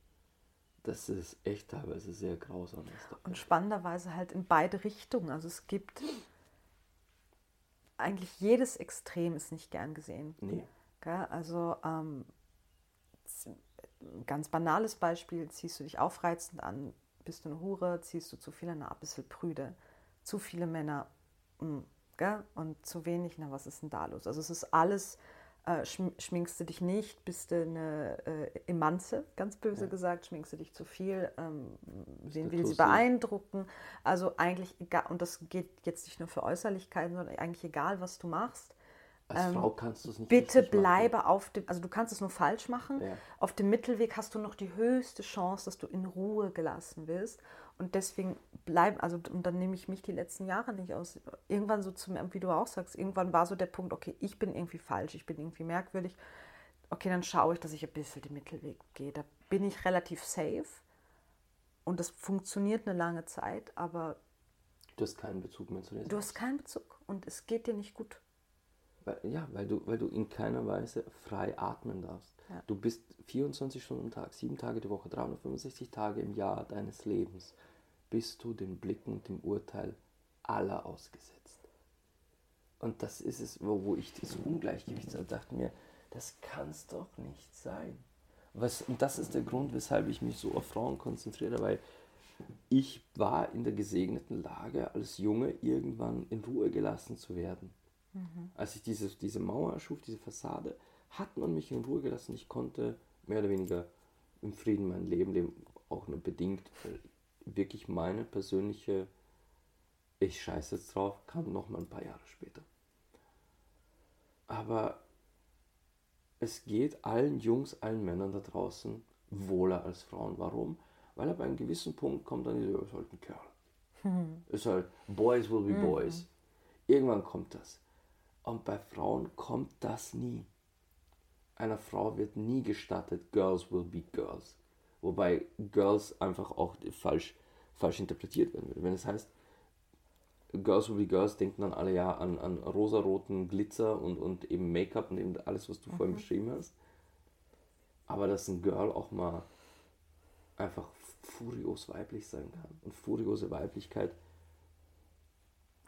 Das ist echt teilweise sehr grausam. Und spannenderweise halt in beide Richtungen. Also es gibt eigentlich jedes Extrem ist nicht gern gesehen. Nee. Also ähm, ganz banales Beispiel, ziehst du dich aufreizend an, bist du eine Hure, ziehst du zu viele, na, ein bisschen prüde. Zu viele Männer, mh, mm, gell? und zu wenig, na, was ist denn da los? Also es ist alles, äh, schminkst du dich nicht, bist du eine äh, Emanze, ganz böse ja. gesagt, schminkst du dich zu viel, ähm, wen will sie beeindrucken? Also eigentlich egal, und das geht jetzt nicht nur für Äußerlichkeiten, sondern eigentlich egal, was du machst. Als ähm, Frau kannst du es nicht Bitte bleibe machen. auf dem, also du kannst es nur falsch machen. Ja. Auf dem Mittelweg hast du noch die höchste Chance, dass du in Ruhe gelassen wirst. Und deswegen bleiben, also und dann nehme ich mich die letzten Jahre nicht aus. Irgendwann so zum, wie du auch sagst, irgendwann war so der Punkt, okay, ich bin irgendwie falsch, ich bin irgendwie merkwürdig. Okay, dann schaue ich, dass ich ein bisschen den Mittelweg gehe. Da bin ich relativ safe. Und das funktioniert eine lange Zeit, aber. Du hast keinen Bezug mehr zu dir. Du hast keinen Bezug und es geht dir nicht gut. Weil, ja, weil du, weil du in keiner Weise frei atmen darfst. Ja. Du bist 24 Stunden am Tag, sieben Tage die Woche, 365 Tage im Jahr deines Lebens, bist du den Blicken und dem Urteil aller ausgesetzt. Und das ist es, wo, wo ich dieses Ungleichgewicht sah, dachte mir, das kann es doch nicht sein. Was, und das ist der Grund, weshalb ich mich so auf Frauen konzentriere, weil ich war in der gesegneten Lage, als Junge irgendwann in Ruhe gelassen zu werden. Mhm. Als ich diese, diese Mauer erschuf, diese Fassade, hat man mich in Ruhe gelassen. Ich konnte mehr oder weniger im Frieden mein Leben leben, auch nur bedingt, weil wirklich meine persönliche ich scheiße jetzt drauf, kam noch mal ein paar Jahre später. Aber es geht allen Jungs, allen Männern da draußen wohler als Frauen. Warum? Weil ab einem gewissen Punkt kommt dann dieser, ist halt ein Kerl. Hm. Ist halt, Boys will be mhm. Boys. Irgendwann kommt das. Und bei Frauen kommt das nie. Einer Frau wird nie gestattet, Girls will be Girls. Wobei Girls einfach auch falsch, falsch interpretiert werden würde. Wenn es heißt, Girls will be Girls, denken dann alle ja an, an rosaroten Glitzer und, und eben Make-up und eben alles, was du mhm. vorhin beschrieben hast. Aber dass ein Girl auch mal einfach furios weiblich sein kann. Und furiose Weiblichkeit.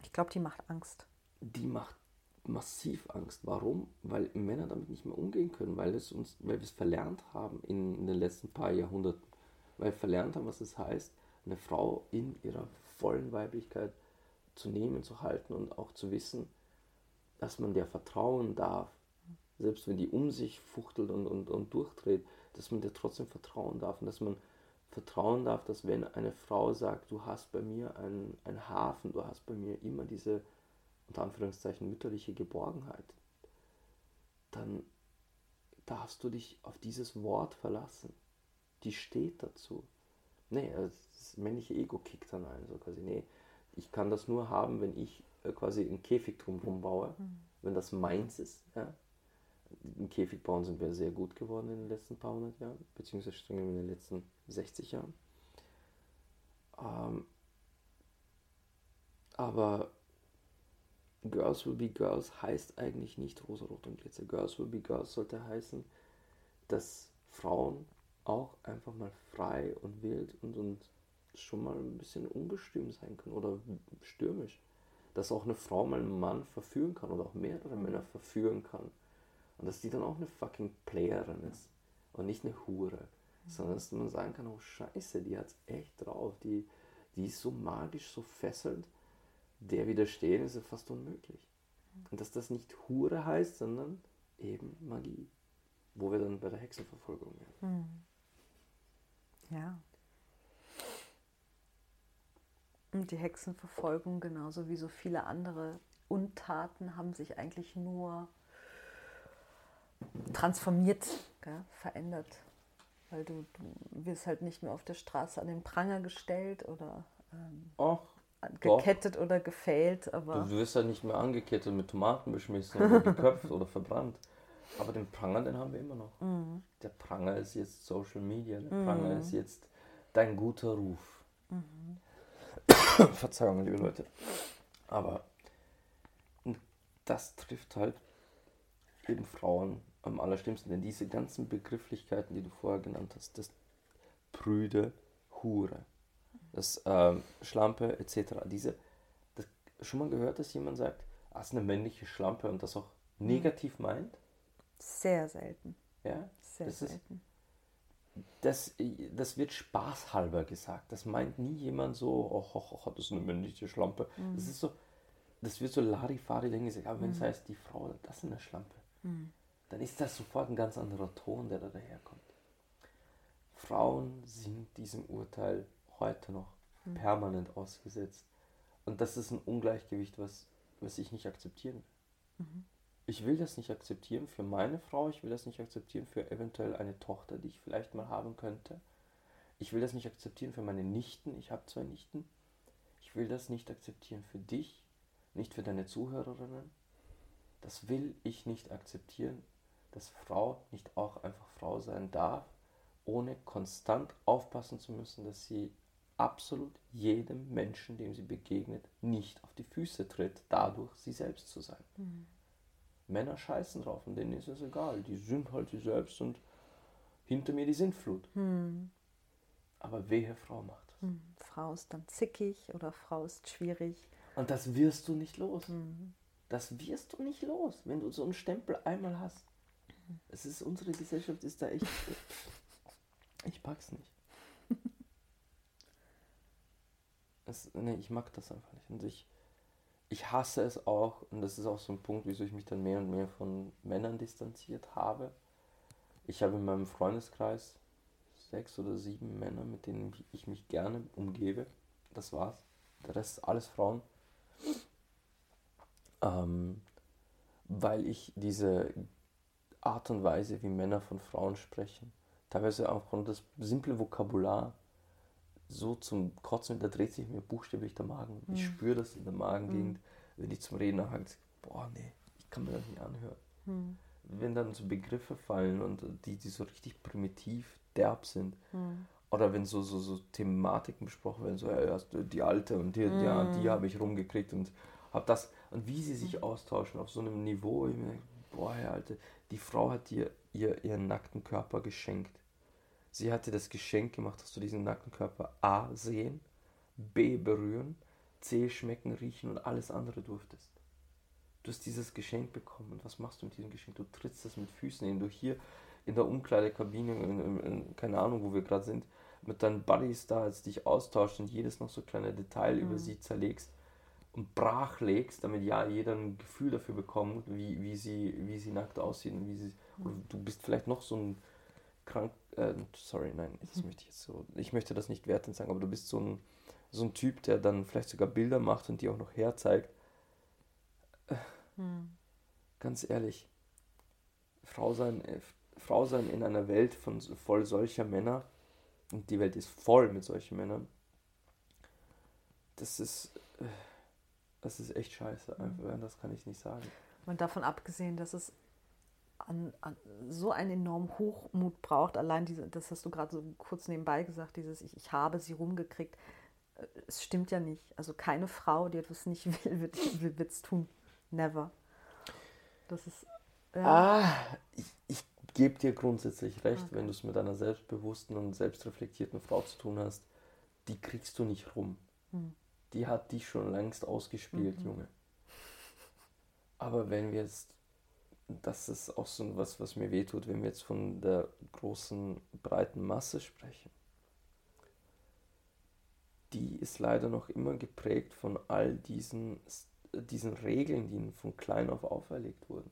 Ich glaube, die macht Angst. Die macht massiv Angst. Warum? Weil Männer damit nicht mehr umgehen können, weil, es uns, weil wir es verlernt haben in, den letzten paar Jahrhunderten. Weil wir verlernt haben, was es heißt, eine Frau in ihrer vollen Weiblichkeit zu nehmen, zu halten und auch zu wissen, dass man der vertrauen darf. Selbst wenn die um sich fuchtelt und, und, und durchdreht, dass man der trotzdem vertrauen darf und dass man vertrauen darf, dass wenn eine Frau sagt, du hast bei mir einen, einen Hafen, du hast bei mir immer diese unter Anführungszeichen mütterliche Geborgenheit, dann darfst du dich auf dieses Wort verlassen. Die steht dazu. Nee, das männliche Ego kickt dann ein, so quasi, nee, ich kann das nur haben, wenn ich äh, quasi einen Käfig drumherum baue, mhm. wenn das meins ist. Ja. Im Käfig bauen sind wir sehr gut geworden in den letzten paar hundert Jahren, beziehungsweise streng in den letzten 60 Jahren. Ähm, aber Girls Will Be Girls heißt eigentlich nicht Rosarot und Glitzer. Girls Will Be Girls sollte heißen, dass Frauen auch einfach mal frei und wild und, und schon mal ein bisschen unbestimmt sein können oder stürmisch. Dass auch eine Frau mal einen Mann verführen kann oder auch mehrere Männer verführen kann. Und dass die dann auch eine fucking Playerin ist und nicht eine Hure. Sondern dass man sagen kann, oh scheiße, die hat's echt drauf. Die, die ist so magisch, so fesselnd der widerstehen, ist ja fast unmöglich. Und dass das nicht Hure heißt, sondern eben Magie. Wo wir dann bei der Hexenverfolgung werden. Ja. Und die Hexenverfolgung, genauso wie so viele andere Untaten, haben sich eigentlich nur transformiert, gell, verändert. Weil du, du wirst halt nicht mehr auf der Straße an den Pranger gestellt oder ähm, Ach, gekettet oder gefällt, aber du wirst ja nicht mehr angekettet mit Tomaten beschmissen oder geköpft oder verbrannt. Aber den Pranger, den haben wir immer noch. Mhm. Der Pranger ist jetzt Social Media, der Pranger ist jetzt dein guter Ruf. Mhm. Verzeihung, liebe Leute. Aber das trifft halt eben Frauen am allerschlimmsten, denn diese ganzen Begrifflichkeiten, die du vorher genannt hast, das Prüde, Hure, das ähm, Schlampe etc., diese, das schon mal gehört, dass jemand sagt, ah, ist eine männliche Schlampe und das auch negativ meint? sehr selten. Ja, Sehr Das ist- selten. das, das wird spaßhalber gesagt. Das meint nie jemand so, oh, oh, oh das ist eine männliche Schlampe. Das ist so, das wird so Larifari dann gesagt, aber wenn es heißt, die Frau, das ist eine Schlampe, dann ist das sofort ein ganz anderer Ton, der da daherkommt. Frauen sind diesem Urteil heute noch permanent ausgesetzt. Und das ist ein Ungleichgewicht, was, was ich nicht akzeptieren will. Ich will das nicht akzeptieren für meine Frau, ich will das nicht akzeptieren für eventuell eine Tochter, die ich vielleicht mal haben könnte. Ich will das nicht akzeptieren für meine Nichten, ich habe zwei Nichten. Ich will das nicht akzeptieren für dich, nicht für deine Zuhörerinnen. Das will ich nicht akzeptieren, dass Frau nicht auch einfach Frau sein darf, ohne konstant aufpassen zu müssen, dass sie absolut jedem Menschen, dem sie begegnet, nicht auf die Füße tritt, dadurch sie selbst zu sein. Männer scheißen drauf und denen ist es egal. Die sind halt sie selbst und hinter mir die Sintflut. Aber wehe, Frau macht das. Hm. Frau ist dann zickig oder Frau ist schwierig. Und das wirst du nicht los. Das wirst du nicht los, wenn du so einen Stempel einmal hast. Es ist, unsere Gesellschaft ist da echt. Ich pack's nicht. Es, nee, ich mag das einfach nicht. Und ich, ich hasse es auch, und das ist auch so ein Punkt, wieso ich mich dann mehr und mehr von Männern distanziert habe. Ich habe in meinem Freundeskreis sechs oder sieben Männer, mit denen ich mich gerne umgebe. Das war's. Der Rest ist alles Frauen. Ähm, weil ich diese Art und Weise, wie Männer von Frauen sprechen, teilweise aufgrund des simple Vokabular so zum Kotzen, da dreht sich mir buchstäblich der Magen. Ich spüre das in der Magengegend, wenn die zum Reden anfangen. Boah, nee, ich kann mir das nicht anhören. Wenn dann so Begriffe fallen und die, die so richtig primitiv derb sind. Oder wenn so, so, so Thematiken besprochen werden, so, ja, die alte und die, ja, die habe ich rumgekriegt und hab das. Und wie sie sich austauschen auf so einem Niveau, ich mir denke, boah, Herr Alte, die Frau hat dir ihr, ihren nackten Körper geschenkt. Sie hat dir das Geschenk gemacht, dass du diesen nackten Körper A sehen, B berühren, C schmecken, riechen und alles andere durftest. Du hast dieses Geschenk bekommen. Und was machst du mit diesem Geschenk? Du trittst das mit Füßen hin. Du hier in der Umkleidekabine, in, in, in, keine Ahnung, wo wir gerade sind, mit deinen Buddies da, als dich austauscht und jedes noch so kleine Detail über sie zerlegst und brachlegst, damit ja jeder ein Gefühl dafür bekommt, wie, wie, sie, wie sie nackt aussieht und wie sie. Oder du bist vielleicht noch so ein krank. Äh, sorry, nein, das möchte ich jetzt so. Ich möchte das nicht wertend sagen, aber du bist so ein, so ein Typ, der dann vielleicht sogar Bilder macht und die auch noch herzeigt. Äh, Ganz ehrlich, Frau sein, äh, Frau sein in einer Welt von voll solcher Männer, und die Welt ist voll mit solchen Männern, das ist, äh, das ist echt scheiße. Einfach, das kann ich nicht sagen. Und davon abgesehen, dass es an, an so einen enormen Hochmut braucht, allein diese, das hast du gerade so kurz nebenbei gesagt, dieses ich, ich habe sie rumgekriegt. Äh, Es stimmt ja nicht. Also keine Frau, die etwas nicht will, wird es tun. Never. Das ist. Ja. Ah, ich, ich gebe dir grundsätzlich recht, wenn du es mit einer selbstbewussten und selbstreflektierten Frau zu tun hast, die kriegst du nicht rum. Die hat dich schon längst ausgespielt, Junge. Aber wenn wir jetzt, das ist auch so was, was mir wehtut, wenn wir jetzt von der großen, breiten Masse sprechen, die ist leider noch immer geprägt von all diesen, diesen Regeln, die ihnen von klein auf auferlegt wurden.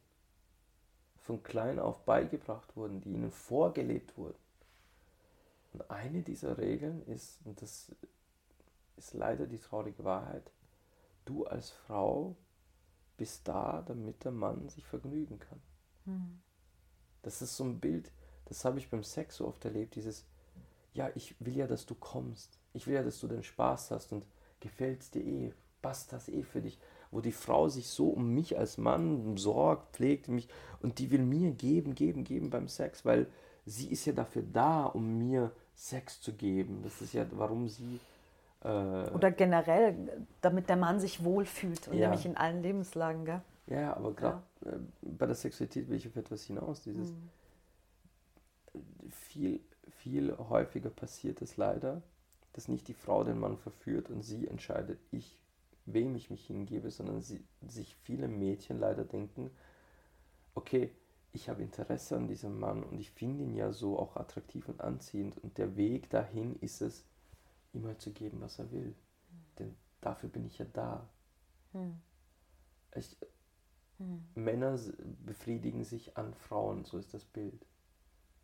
Von klein auf beigebracht wurden, die ihnen vorgelebt wurden. Und eine dieser Regeln ist, und das ist leider die traurige Wahrheit, du als Frau bist da, damit der Mann sich vergnügen kann. Mhm. Das ist so ein Bild, das habe ich beim Sex so oft erlebt, dieses, ja, ich will ja, dass du kommst. Ich will ja, dass du den Spaß hast und gefällt es dir eh, passt das eh für dich. Wo die Frau sich so um mich als Mann sorgt, pflegt mich und die will mir geben, geben, geben beim Sex, weil sie ist ja dafür da, um mir Sex zu geben. Das ist ja, warum sie. Äh, Oder generell, damit der Mann sich wohlfühlt und ja. nämlich in allen Lebenslagen, gell? Ja, aber gerade ja. äh, bei der Sexualität will ich auf etwas hinaus. Dieses mhm. viel, viel häufiger passiert es leider, dass nicht die Frau den Mann verführt und sie entscheidet, ich, wem ich mich hingebe, sondern sie, sich viele Mädchen leider denken, okay, ich habe Interesse an diesem Mann und ich finde ihn ja so auch attraktiv und anziehend und der Weg dahin ist es, ihm halt zu geben, was er will. Mhm. Denn dafür bin ich ja da. Mhm. Ich, mhm. Männer befriedigen sich an Frauen, so ist das Bild.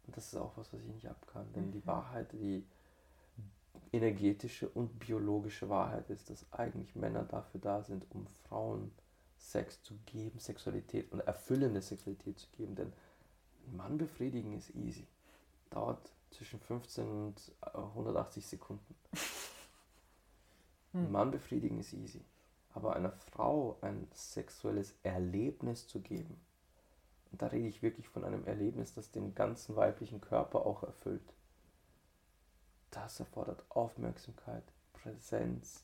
Und das ist auch was, was ich nicht abkann. Denn die mhm. Wahrheit, die energetische und biologische Wahrheit ist, dass eigentlich Männer dafür da sind, um Frauen Sex zu geben, Sexualität und erfüllende Sexualität zu geben. Denn ein Mann befriedigen ist easy. Dauert zwischen 15 und 180 Sekunden. Ein hm. Mann befriedigen ist easy. Aber einer Frau ein sexuelles Erlebnis zu geben, und da rede ich wirklich von einem Erlebnis, das den ganzen weiblichen Körper auch erfüllt, das erfordert Aufmerksamkeit, Präsenz,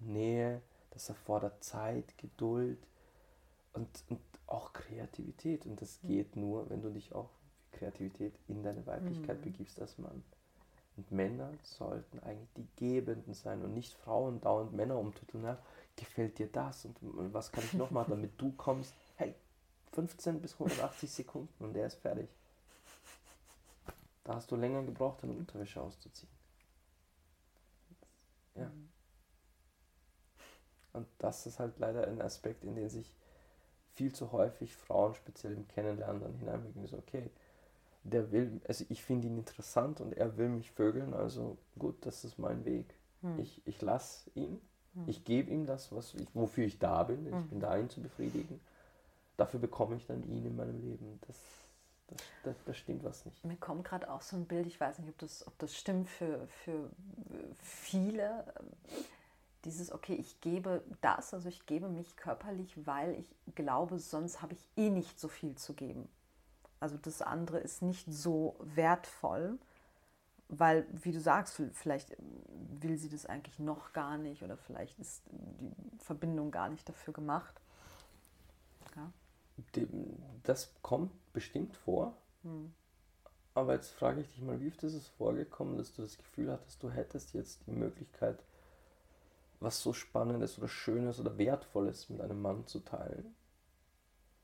Nähe, das erfordert Zeit, Geduld und, und auch Kreativität. Und das geht nur, wenn du dich auch Kreativität in deine Weiblichkeit mhm. begibst als Mann. Und Männer sollten eigentlich die Gebenden sein und nicht Frauen dauernd Männer umtiteln. Na, gefällt dir das und was kann ich noch machen, damit du kommst? Hey, 15 bis 180 Sekunden und der ist fertig. Da hast du länger gebraucht, deine Unterwäsche auszuziehen. Ja. Mhm. Und das ist halt leider ein Aspekt, in den sich viel zu häufig Frauen, speziell im Kennenlernen, dann hineinbegeben. So, okay, der will, also ich finde ihn interessant und er will mich vögeln, also gut, das ist mein Weg. Hm. Ich, ich lasse ihn, hm. ich gebe ihm das, was ich, wofür ich da bin. Ich hm. bin da, ihn zu befriedigen. Dafür bekomme ich dann ihn in meinem Leben. Das, das, das, das stimmt was nicht. Mir kommt gerade auch so ein Bild, ich weiß nicht, ob das, ob das stimmt für, für viele dieses, okay, ich gebe das, also ich gebe mich körperlich, weil ich glaube, sonst habe ich eh nicht so viel zu geben. Also das andere ist nicht so wertvoll, weil, wie du sagst, vielleicht will sie das eigentlich noch gar nicht oder vielleicht ist die Verbindung gar nicht dafür gemacht. Ja. Das kommt bestimmt vor. Hm. Aber jetzt frage ich dich mal, wie oft ist es vorgekommen, dass du das Gefühl hattest, du hättest jetzt die Möglichkeit, was so Spannendes oder Schönes oder Wertvolles mit einem Mann zu teilen.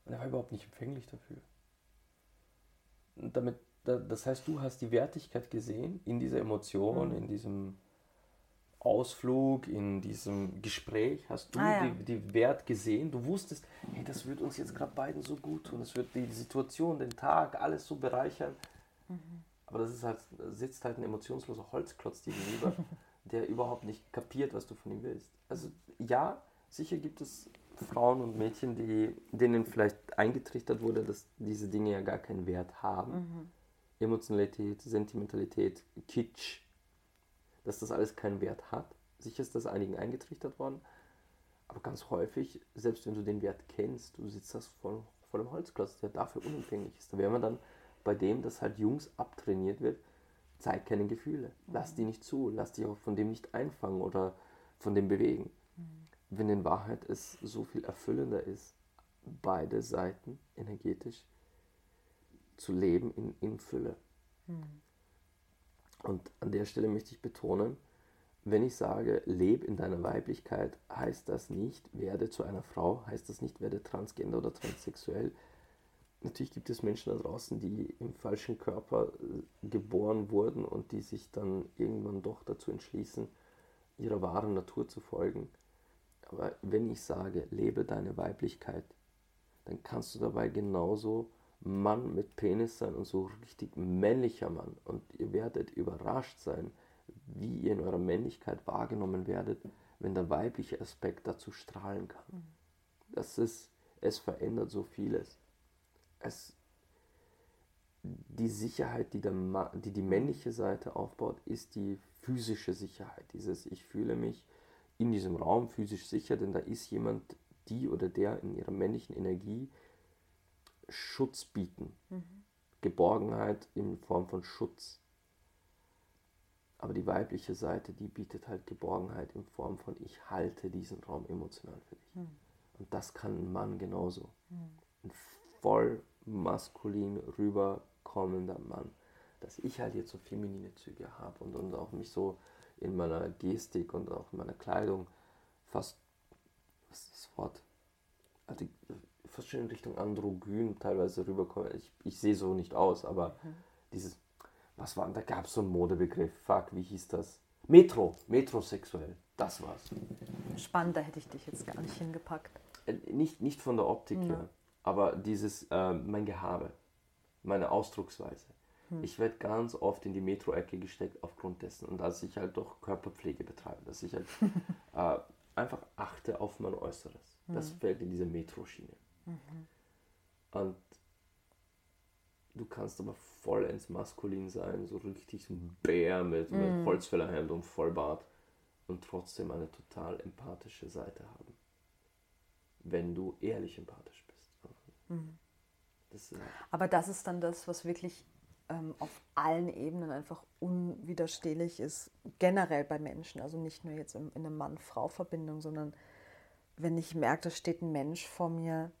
Und er war überhaupt nicht empfänglich dafür. Damit, das heißt, du hast die Wertigkeit gesehen in dieser Emotion, mhm. in diesem Ausflug, in diesem Gespräch, hast du ah, ja. die, die, Wert gesehen. Du wusstest, hey, das wird uns jetzt gerade beiden so gut tun, das wird die Situation, den Tag, alles so bereichern. Mhm. Aber das ist halt, sitzt halt ein emotionsloser Holzklotz gegenüber. der überhaupt nicht kapiert, was du von ihm willst. Also ja, sicher gibt es Frauen und Mädchen, die, denen vielleicht eingetrichtert wurde, dass diese Dinge ja gar keinen Wert haben. Mhm. Emotionalität, Sentimentalität, Kitsch, dass das alles keinen Wert hat. Sicher ist das einigen eingetrichtert worden, aber ganz häufig, selbst wenn du den Wert kennst, du sitzt das voll, voll im Holzklotz, der dafür unempfänglich ist. Da wäre man dann bei dem, dass halt Jungs abtrainiert wird, zeig keine Gefühle. Lass die nicht zu. Lass dich auch von dem nicht einfangen oder von dem bewegen. Wenn in Wahrheit es so viel erfüllender ist, beide Seiten energetisch zu leben in, in Fülle. Mhm. Und an der Stelle möchte ich betonen, wenn ich sage, lebe in deiner Weiblichkeit, heißt das nicht, werde zu einer Frau, heißt das nicht, werde transgender oder transsexuell, natürlich gibt es Menschen da draußen, die im falschen Körper äh, geboren wurden und die sich dann irgendwann doch dazu entschließen, ihrer wahren Natur zu folgen. Aber wenn ich sage, lebe deine Weiblichkeit, dann kannst du dabei genauso Mann mit Penis sein und so richtig männlicher Mann. Und ihr werdet überrascht sein, wie ihr in eurer Männlichkeit wahrgenommen werdet, wenn der weibliche Aspekt dazu strahlen kann. Mhm. Das ist, es verändert so vieles. Es, die Sicherheit, die, der, die die männliche Seite aufbaut, ist die physische Sicherheit. Dieses, ich fühle mich in diesem Raum physisch sicher, denn da ist jemand, die oder der in ihrer männlichen Energie Schutz bieten. Mhm. Geborgenheit in Form von Schutz. Aber die weibliche Seite, die bietet halt Geborgenheit in Form von ich halte diesen Raum emotional für dich. Mhm. Und das kann ein Mann genauso. Mhm. Ein voll maskulin rüberkommender Mann. Dass ich halt jetzt so feminine Züge habe und, und auch mich so in meiner Gestik und auch in meiner Kleidung fast, was ist das Wort? Also fast schon in Richtung androgyn teilweise rüberkomme. Ich, ich sehe so nicht aus, aber mhm. dieses, was war, da gab es so einen Modebegriff, fuck, wie hieß das? Metro, metrosexuell, das war's. Spannend, da hätte ich dich jetzt gar nicht hingepackt. Äh, nicht, nicht von der Optik ja. her, aber dieses, äh, mein Gehabe, meine Ausdrucksweise. Hm. Ich werde ganz oft in die Metro-Ecke gesteckt aufgrund dessen und dass ich halt doch Körperpflege betreibe, dass ich halt äh, einfach achte auf mein Äußeres. Hm. Das fällt in diese Metro-Schiene. Mhm. Und du kannst aber vollends maskulin sein, so richtig so ein Bär mit, mhm. mit Holzfällerhemd und Vollbart und trotzdem eine total empathische Seite haben. Wenn du ehrlich empathisch bist. Mhm. Das, aber das ist dann das, was wirklich ähm, auf allen Ebenen einfach unwiderstehlich ist, generell bei Menschen, also nicht nur jetzt in, in einer Mann-Frau-Verbindung, sondern wenn ich merke, da steht ein Mensch vor mir,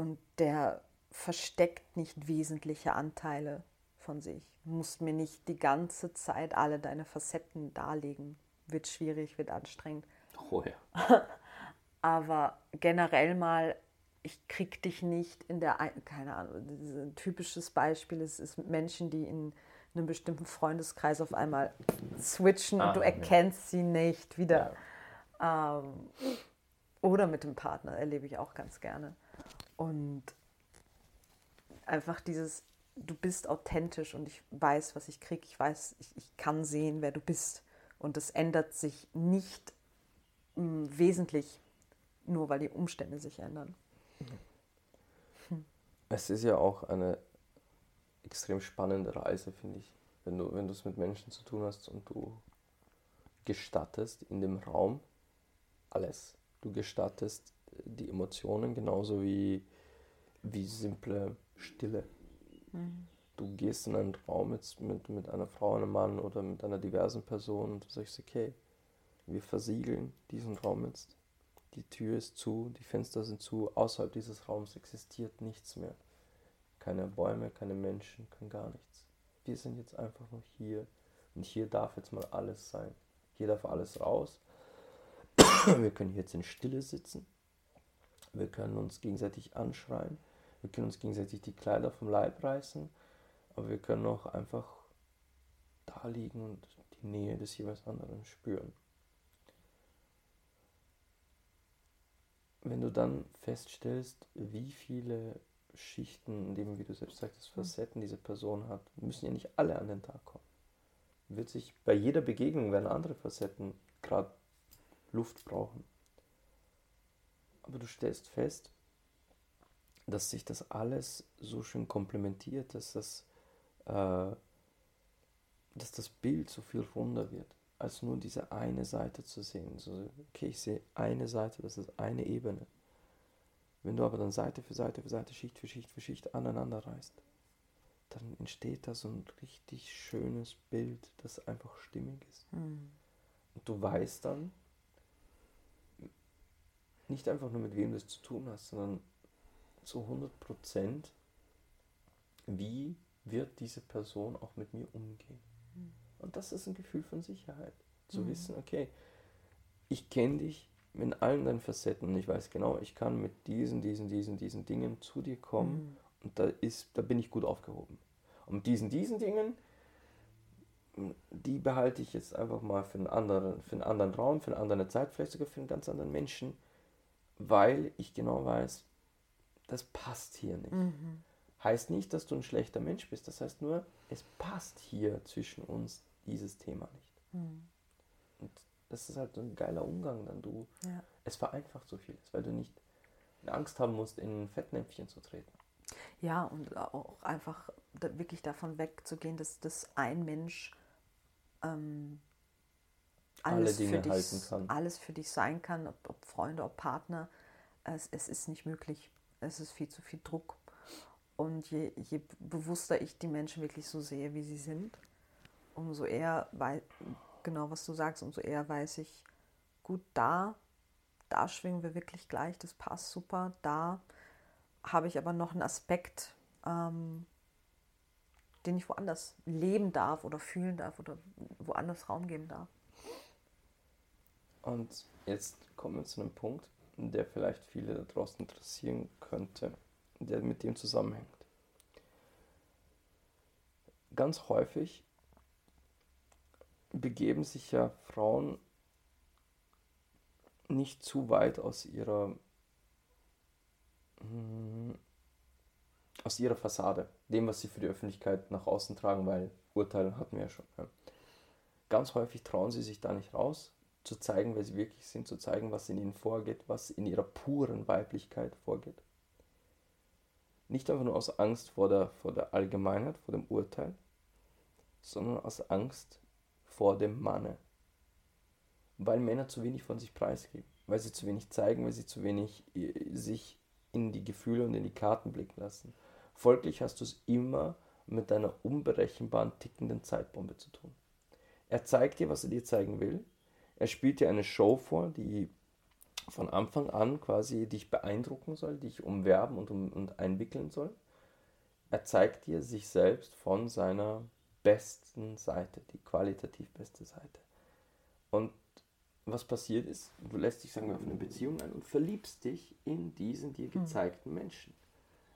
und der versteckt nicht wesentliche Anteile von sich. Du musst mir nicht die ganze Zeit alle deine Facetten darlegen. Wird schwierig, wird anstrengend. Oh ja. Aber generell mal, ich krieg dich nicht in der, keine Ahnung, ein typisches Beispiel ist, ist Menschen, die in einem bestimmten Freundeskreis auf einmal switchen ah, und du erkennst ja. sie nicht wieder. Ja. Ähm, oder mit dem Partner erlebe ich auch ganz gerne. Und einfach dieses, du bist authentisch und ich weiß, was ich kriege, ich weiß, ich, ich kann sehen, wer du bist. Und das ändert sich nicht mh, hm, wesentlich, nur weil die Umstände sich ändern. Es ist ja auch eine extrem spannende Reise, finde ich, wenn du, wenn du es mit Menschen zu tun hast und du gestattest in dem Raum alles. Du gestattest die Emotionen genauso wie wie simple Stille. Mhm. Du gehst in einen Raum jetzt mit, mit einer Frau, einem Mann oder mit einer diversen Person und du sagst, okay, wir versiegeln diesen Raum jetzt. Die Tür ist zu, die Fenster sind zu, außerhalb dieses Raums existiert nichts mehr. Keine Bäume, keine Menschen, kein gar nichts. Wir sind jetzt einfach nur hier und hier darf jetzt mal alles sein. Hier darf alles raus. Wir können jetzt in Stille sitzen. Wir können uns gegenseitig anschreien. Wir können uns gegenseitig die Kleider vom Leib reißen, aber wir können auch einfach da liegen und die Nähe des jeweils anderen spüren. Wenn du dann feststellst, wie viele Schichten, eben wie du selbst sagtest, Facetten diese Person hat, müssen ja nicht alle an den Tag kommen. Wird sich bei jeder Begegnung werden andere Facetten gerade Luft brauchen. Aber du stellst fest, dass sich das alles so schön komplementiert, dass das, äh, dass das Bild so viel runder wird, als nur diese eine Seite zu sehen. So, okay, ich sehe eine Seite, das ist eine Ebene. Wenn du aber dann Seite für Seite für Seite, Schicht für Schicht für Schicht aneinander reißt, dann entsteht da so ein richtig schönes Bild, das einfach stimmig ist. Mhm. Und du weißt dann nicht einfach nur mit wem du es zu tun hast, sondern zu 100 Prozent, wie wird diese Person auch mit mir umgehen. Mhm. Und das ist ein Gefühl von Sicherheit. Zu mhm. wissen, okay, ich kenne dich in allen deinen Facetten und ich weiß genau, ich kann mit diesen, diesen, diesen, diesen Dingen zu dir kommen mhm. und da, ist, da bin ich gut aufgehoben. Und mit diesen, diesen Dingen die behalte ich jetzt einfach mal für einen anderen, für einen anderen Raum, für eine andere Zeit, vielleicht sogar für einen ganz anderen Menschen, weil ich genau weiß, das passt hier nicht. Mhm. Heißt nicht, dass du ein schlechter Mensch bist, das heißt nur, es passt hier zwischen uns dieses Thema nicht. Mhm. Und das ist halt so ein geiler Umgang dann. Du, ja. Es vereinfacht so vieles, weil du nicht Angst haben musst, in Fettnäpfchen zu treten. Ja, und auch einfach wirklich davon wegzugehen, dass, dass ein Mensch ähm, alles, für dich, alles für dich sein kann, ob, ob Freunde, ob Partner. Es, es, ist nicht möglich. Es ist viel zu viel Druck. Und je, je bewusster ich die Menschen wirklich so sehe, wie sie sind, umso eher, weil, genau was du sagst, umso eher weiß ich, gut, da, da schwingen wir wirklich gleich, das passt super. Da habe ich aber noch einen Aspekt, ähm, den ich woanders leben darf oder fühlen darf oder woanders Raum geben darf. Und jetzt kommen wir zu einem Punkt, der vielleicht viele da draußen interessieren könnte, der mit dem zusammenhängt. Ganz häufig begeben sich ja Frauen nicht zu weit aus ihrer hm, aus ihrer Fassade, dem, was sie für die Öffentlichkeit nach außen tragen, weil Urteile hatten wir ja schon. Ganz häufig trauen sie sich da nicht raus, zu zeigen, wer sie wirklich sind, zu zeigen, was in ihnen vorgeht, was in ihrer puren Weiblichkeit vorgeht. Nicht einfach nur aus Angst vor der, vor der Allgemeinheit, vor dem Urteil, sondern aus Angst vor dem Manne. Weil Männer zu wenig von sich preisgeben, weil sie zu wenig zeigen, weil sie zu wenig äh, sich in die Gefühle und in die Karten blicken lassen. Folglich hast du es immer mit deiner unberechenbaren tickenden Zeitbombe zu tun. Er zeigt dir, was er dir zeigen will. Er spielt dir eine Show vor, die von Anfang an quasi dich beeindrucken soll, dich umwerben und, um, und einwickeln soll. Er zeigt dir sich selbst von seiner besten Seite, die qualitativ beste Seite. Und was passiert ist, du lässt dich, sagen wir, auf eine Beziehung ein und verliebst dich in diesen dir hm. gezeigten Menschen.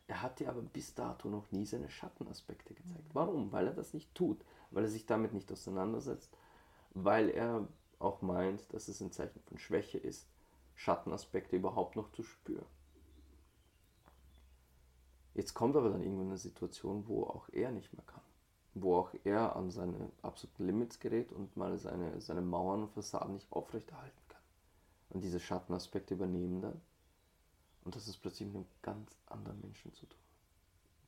Er hat dir aber bis dato noch nie seine Schattenaspekte gezeigt. Warum? Weil er das nicht tut, weil er sich damit nicht auseinandersetzt, weil er auch meint, dass es ein Zeichen von Schwäche ist, Schattenaspekte überhaupt noch zu spüren. Jetzt kommt aber dann irgendwann eine Situation, wo auch er nicht mehr kann. Wo auch er an seine absoluten Limits gerät und mal seine, seine Mauern und Fassaden nicht aufrechterhalten kann. Und diese Schattenaspekte übernehmen dann und das ist plötzlich mit einem ganz anderen Menschen zu tun.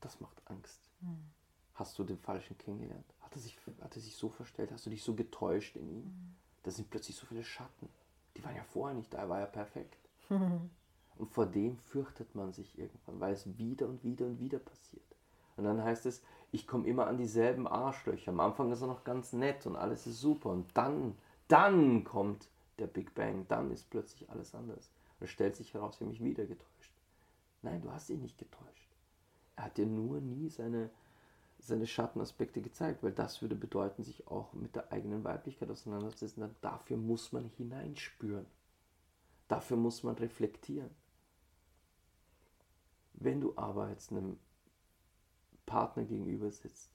Das macht Angst. Mhm. Hast du den Falschen kennengelernt? Hat er, sich, hat er sich so verstellt? Hast du dich so getäuscht in ihm? Mhm. Da sind plötzlich so viele Schatten. Die waren ja vorher nicht da, er war ja perfekt. und vor dem fürchtet man sich irgendwann, weil es wieder und wieder und wieder passiert. Und dann heißt es, ich komme immer an dieselben Arschlöcher. Am Anfang ist er noch ganz nett und alles ist super. Und dann, dann kommt der Big Bang, dann ist plötzlich alles anders. Und stellt sich heraus, er mich wieder getäuscht. Nein, du hast ihn nicht getäuscht. Er hat dir nur nie seine, seine Schattenaspekte gezeigt, weil das würde bedeuten, sich auch mit der eigenen Weiblichkeit auseinanderzusetzen. Dafür muss man hineinspüren. Dafür muss man reflektieren. Wenn du aber jetzt einem Partner gegenüber sitzt,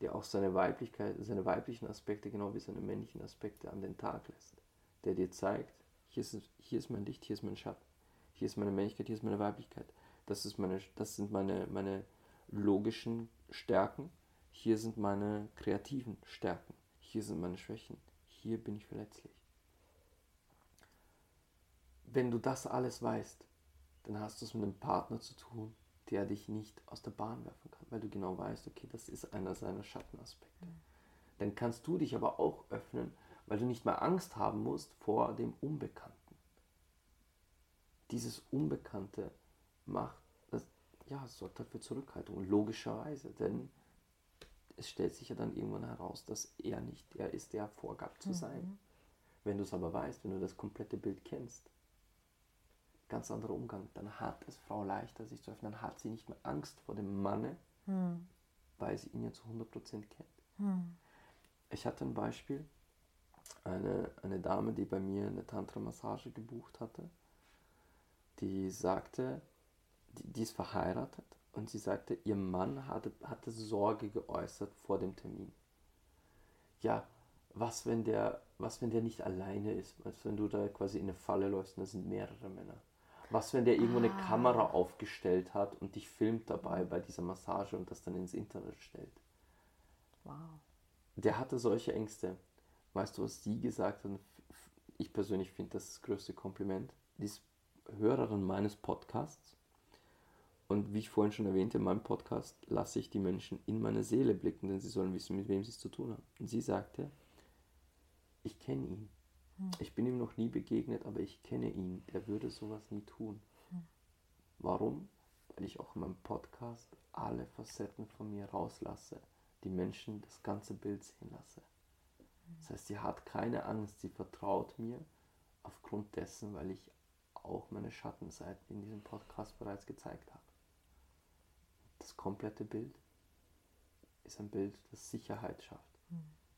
der auch seine Weiblichkeit, seine weiblichen Aspekte genau wie seine männlichen Aspekte an den Tag lässt, der dir zeigt, hier ist, hier ist mein Licht, hier ist mein Schatten. Hier ist meine Männlichkeit, hier ist meine Weiblichkeit. Das, ist meine, das sind meine, meine logischen Stärken. Hier sind meine kreativen Stärken. Hier sind meine Schwächen. Hier bin ich verletzlich. Wenn du das alles weißt, dann hast du es mit einem Partner zu tun, der dich nicht aus der Bahn werfen kann, weil du genau weißt, okay, das ist einer seiner Schattenaspekte. Mhm. Dann kannst du dich aber auch öffnen weil du nicht mehr Angst haben musst vor dem Unbekannten. Dieses Unbekannte macht, das, ja, sorgt dafür Zurückhaltung, logischerweise, denn es stellt sich ja dann irgendwann heraus, dass er nicht der ist, der vorgab zu sein. Mhm. Wenn du es aber weißt, wenn du das komplette Bild kennst, ganz anderer Umgang, dann hat es Frau leichter, sich zu öffnen, dann hat sie nicht mehr Angst vor dem Manne, mhm. weil sie ihn ja zu 100% kennt. Mhm. Ich hatte ein Beispiel, eine, eine Dame, die bei mir eine Tantra-Massage gebucht hatte, die sagte, die, die ist verheiratet und sie sagte, ihr Mann hatte, hatte Sorge geäußert vor dem Termin. ja, was wenn der, was wenn der nicht alleine ist, als wenn du da quasi in eine Falle läufst und da sind mehrere Männer. Was wenn der irgendwo eine Ah. Kamera aufgestellt hat und dich filmt dabei bei dieser Massage und das dann ins Internet stellt. Wow. Der hatte solche Ängste. Weißt du, was sie gesagt hat? Ich persönlich finde das das größte Kompliment. Die ist Hörerin meines Podcasts. Und wie ich vorhin schon erwähnte, in meinem Podcast lasse ich die Menschen in meine Seele blicken, denn sie sollen wissen, mit wem sie es zu tun haben. Und sie sagte, ich kenne ihn. Ich bin ihm noch nie begegnet, aber ich kenne ihn. Der würde sowas nie tun. Warum? Weil ich auch in meinem Podcast alle Facetten von mir rauslasse, die Menschen das ganze Bild sehen lasse. Das heißt, sie hat keine Angst, sie vertraut mir aufgrund dessen, weil ich auch meine Schattenseiten in diesem Podcast bereits gezeigt habe. Das komplette Bild ist ein Bild, das Sicherheit schafft,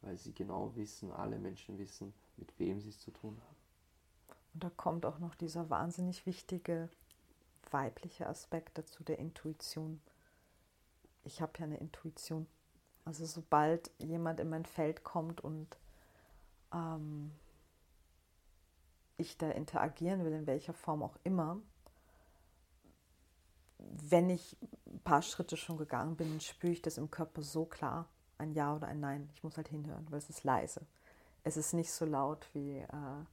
weil sie genau wissen, alle Menschen wissen, mit wem sie es zu tun haben. Und da kommt auch noch dieser wahnsinnig wichtige weibliche Aspekt dazu, der Intuition. Ich habe ja eine Intuition. Also sobald jemand in mein Feld kommt und ähm, ich da interagieren will, in welcher Form auch immer, wenn ich ein paar Schritte schon gegangen bin, spüre ich das im Körper so klar, ein Ja oder ein Nein. Ich muss halt hinhören, weil es ist leise. Es ist nicht so laut wie äh,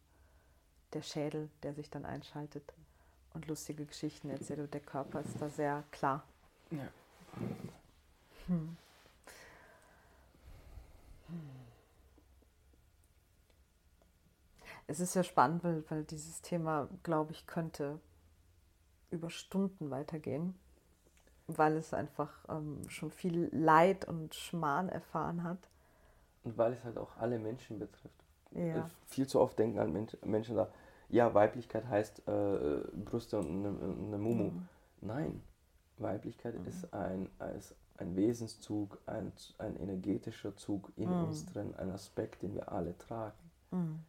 der Schädel, der sich dann einschaltet und lustige Geschichten erzählt. Und der Körper ist da sehr klar. Ja. Hm. Es ist ja spannend, weil, weil dieses Thema, glaube ich, könnte über Stunden weitergehen, weil es einfach ähm, schon viel Leid und Schmarrn erfahren hat. Und weil es halt auch alle Menschen betrifft. Ja. Äh, Viel zu oft denken halt Mensch, Menschen da, ja, Weiblichkeit heißt äh, Brüste und eine, eine Mumu. Mhm. Nein, Weiblichkeit Mhm. ist, ein, ist ein Wesenszug, ein, ein energetischer Zug in Mhm. uns drin, ein Aspekt, den wir alle tragen. Mhm.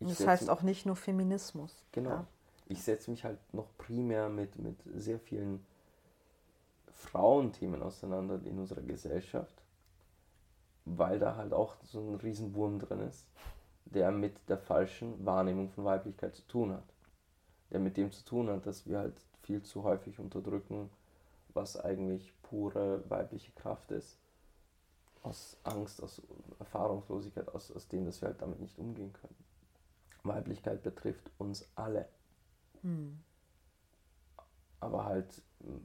Das heißt mich- auch nicht nur Feminismus. Genau. Ja. Ich setze mich halt noch primär mit, mit sehr vielen Frauenthemen auseinander in unserer Gesellschaft, weil da halt auch so ein Riesenwurm drin ist, der mit der falschen Wahrnehmung von Weiblichkeit zu tun hat. Der mit dem zu tun hat, dass wir halt viel zu häufig unterdrücken, was eigentlich pure weibliche Kraft ist. Aus Angst, aus Erfahrungslosigkeit, aus, aus dem, dass wir halt damit nicht umgehen können. Weiblichkeit betrifft uns alle. Hm. Aber halt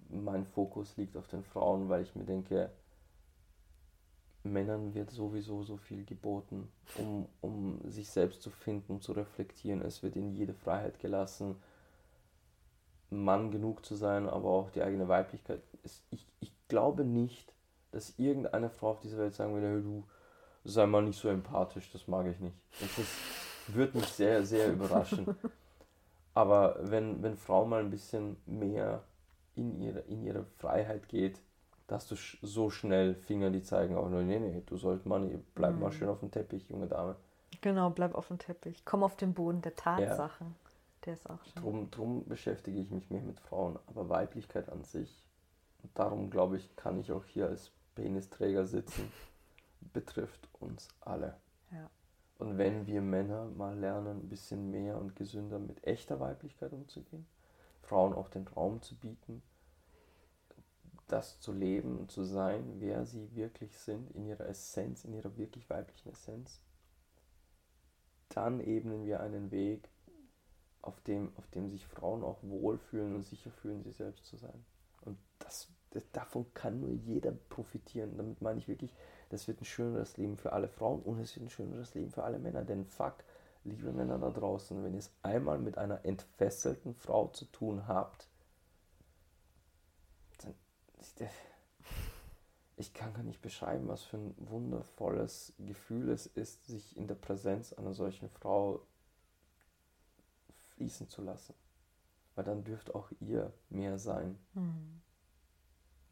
mein Fokus liegt auf den Frauen, weil ich mir denke, Männern wird sowieso so viel geboten, um, um sich selbst zu finden, zu reflektieren. Es wird ihnen jede Freiheit gelassen, Mann genug zu sein, aber auch die eigene Weiblichkeit. Es, ich, ich glaube nicht, dass irgendeine Frau auf dieser Welt sagen würde, hey, du sei mal nicht so empathisch, das mag ich nicht. Das würde mich sehr, sehr überraschen. Aber wenn, wenn Frau mal ein bisschen mehr in ihre, in ihre Freiheit geht, dass du sch so schnell Finger, die zeigen, auch nur, nee, nee, du sollst mal, nicht- bleib mal Mhm. schön auf dem Teppich, junge Dame. Genau, bleib auf dem Teppich. Komm auf den Boden der Tatsachen. Der ist auch schon. Drum, drum beschäftige ich mich mehr mit Frauen, aber Weiblichkeit an sich, und darum glaube ich, kann ich auch hier als Penisträger sitzen, betrifft uns alle. Ja. Und wenn wir Männer mal lernen, ein bisschen mehr und gesünder mit echter Weiblichkeit umzugehen, Frauen auch den Raum zu bieten, das zu leben und zu sein, wer sie wirklich sind, in ihrer Essenz, in ihrer wirklich weiblichen Essenz, dann ebnen wir einen Weg, auf dem, auf dem sich Frauen auch wohlfühlen und sicher fühlen, sie selbst zu sein. Und das, das, davon kann nur jeder profitieren. Damit meine ich wirklich, das wird ein schöneres Leben für alle Frauen und es wird ein schöneres Leben für alle Männer. Denn fuck, liebe Männer da draußen, wenn ihr es einmal mit einer entfesselten Frau zu tun habt, ich kann gar nicht beschreiben, was für ein wundervolles Gefühl es ist, sich in der Präsenz einer solchen Frau fließen zu lassen. Weil dann dürft auch ihr mehr sein. Hm.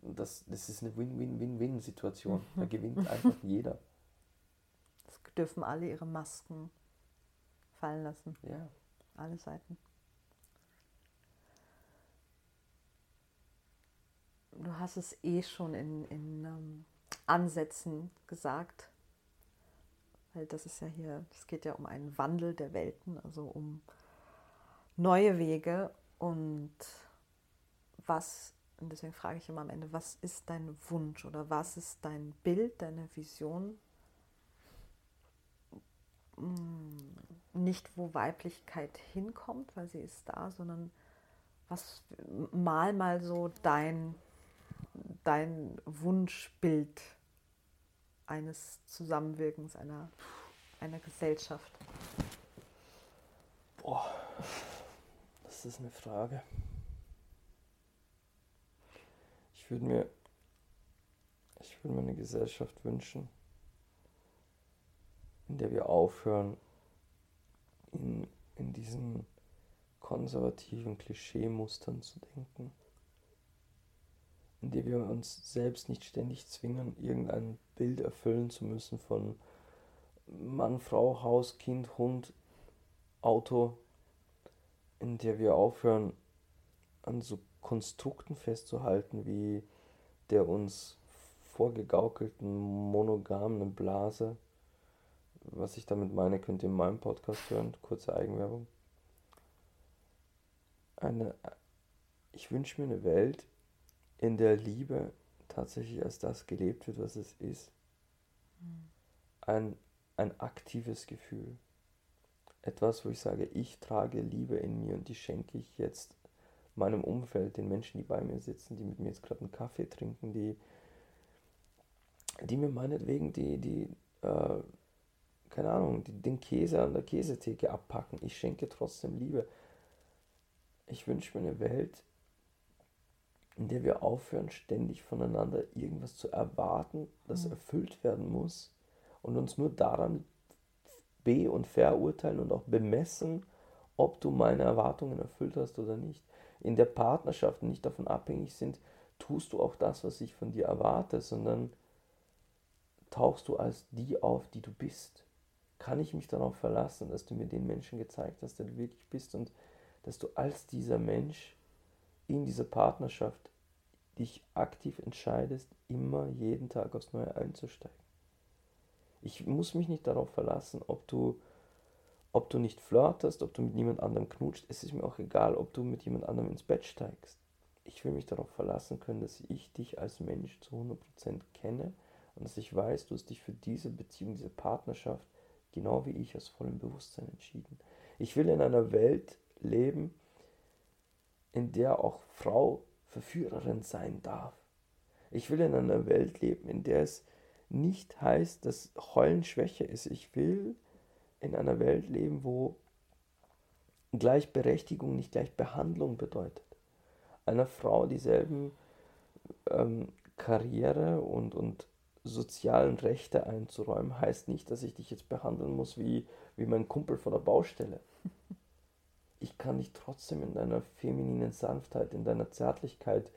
Und das, das ist eine Win-Win-Win-Win-Situation. Da gewinnt einfach jeder. Es dürfen alle ihre Masken fallen lassen. Ja. Alle Seiten. Du hast es eh schon in, in ähm, Ansätzen gesagt. weil das ist ja hier, es geht ja um einen Wandel der Welten, also um neue Wege und was, und deswegen frage ich immer am Ende, was ist dein Wunsch oder was ist dein Bild, deine Vision? Mm, nicht, wo Weiblichkeit hinkommt, weil sie ist da, sondern was mal mal so dein, dein Wunschbild eines Zusammenwirkens, einer, einer Gesellschaft? Boah, das ist eine Frage. Ich würde mir, ich mir eine Gesellschaft wünschen, in der wir aufhören, in, in diesen konservativen Klischeemustern zu denken, in der wir uns selbst nicht ständig zwingen, irgendein Bild erfüllen zu müssen von Mann, Frau, Haus, Kind, Hund, Auto, in der wir aufhören, an so Konstrukten festzuhalten, wie der uns vorgegaukelten monogamen Blase. Was ich damit meine, könnt ihr in meinem Podcast hören. Kurze Eigenwerbung. Eine, ich wünsche mir eine Welt, in der Liebe tatsächlich als das gelebt wird, was es ist. Ein, ein aktives Gefühl. Etwas, wo ich sage, ich trage Liebe in mir und die schenke ich jetzt meinem Umfeld, den Menschen, die bei mir sitzen, die mit mir jetzt gerade einen Kaffee trinken, die, die mir meinetwegen die, die äh, keine Ahnung, die, den Käse an der Käsetheke abpacken. Ich schenke trotzdem Liebe. Ich wünsche mir eine Welt, in der wir aufhören, ständig voneinander irgendwas zu erwarten, das mhm. erfüllt werden muss und uns nur daran be- und verurteilen und auch bemessen, ob du meine Erwartungen erfüllt hast oder nicht. In der Partnerschaft nicht davon abhängig sind, tust du auch das, was ich von dir erwarte, sondern tauchst du als die auf, die du bist. Kann ich mich darauf verlassen, dass du mir den Menschen gezeigt hast, der du wirklich bist und dass du als dieser Mensch in dieser Partnerschaft dich aktiv entscheidest, immer jeden Tag aufs Neue einzusteigen. Ich muss mich nicht darauf verlassen, ob du, ob du nicht flirtest, ob du mit niemand anderem knutscht. Es ist mir auch egal, ob du mit jemand anderem ins Bett steigst. Ich will mich darauf verlassen können, dass ich dich als Mensch zu 100% kenne und dass ich weiß, du hast dich für diese Beziehung, diese Partnerschaft, genau wie ich, aus vollem Bewusstsein entschieden. Ich will in einer Welt leben, in der auch Frau Verführerin sein darf. Ich will in einer Welt leben, in der es nicht heißt, dass Heulen Schwäche ist. Ich will in einer Welt leben, wo Gleichberechtigung nicht Gleichbehandlung bedeutet. Einer Frau dieselben ähm, Karriere und, und sozialen Rechte einzuräumen, heißt nicht, dass ich dich jetzt behandeln muss wie, wie mein Kumpel von der Baustelle. Ich kann dich trotzdem in deiner femininen Sanftheit, in deiner Zärtlichkeit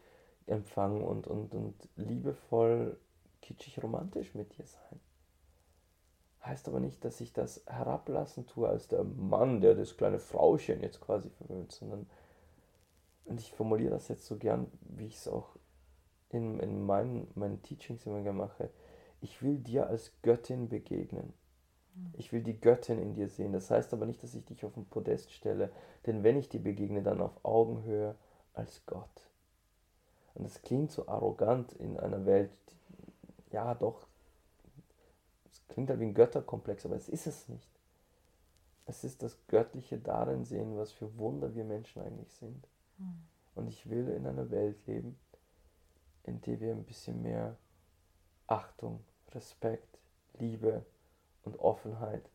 empfangen und, und, und liebevoll, kitschig, romantisch mit dir sein. Heißt aber nicht, dass ich das herablassen tue als der Mann, der das kleine Frauchen jetzt quasi verwöhnt, sondern, und ich formuliere das jetzt so gern, wie ich es auch in, in meinen, meinen Teachings immer gerne mache, ich will dir als Göttin begegnen. Ich will die Göttin in dir sehen. Das heißt aber nicht, dass ich dich auf den Podest stelle, denn wenn ich dir begegne, dann auf Augenhöhe als Gott. Und das klingt so arrogant in einer Welt, die, ja doch, es klingt halt wie ein Götterkomplex, aber es ist es nicht. Es ist das Göttliche darin sehen, was für Wunder wir Menschen eigentlich sind. Mhm. Und ich will in einer Welt leben, in der wir ein bisschen mehr Achtung, Respekt, Liebe, und Offenheit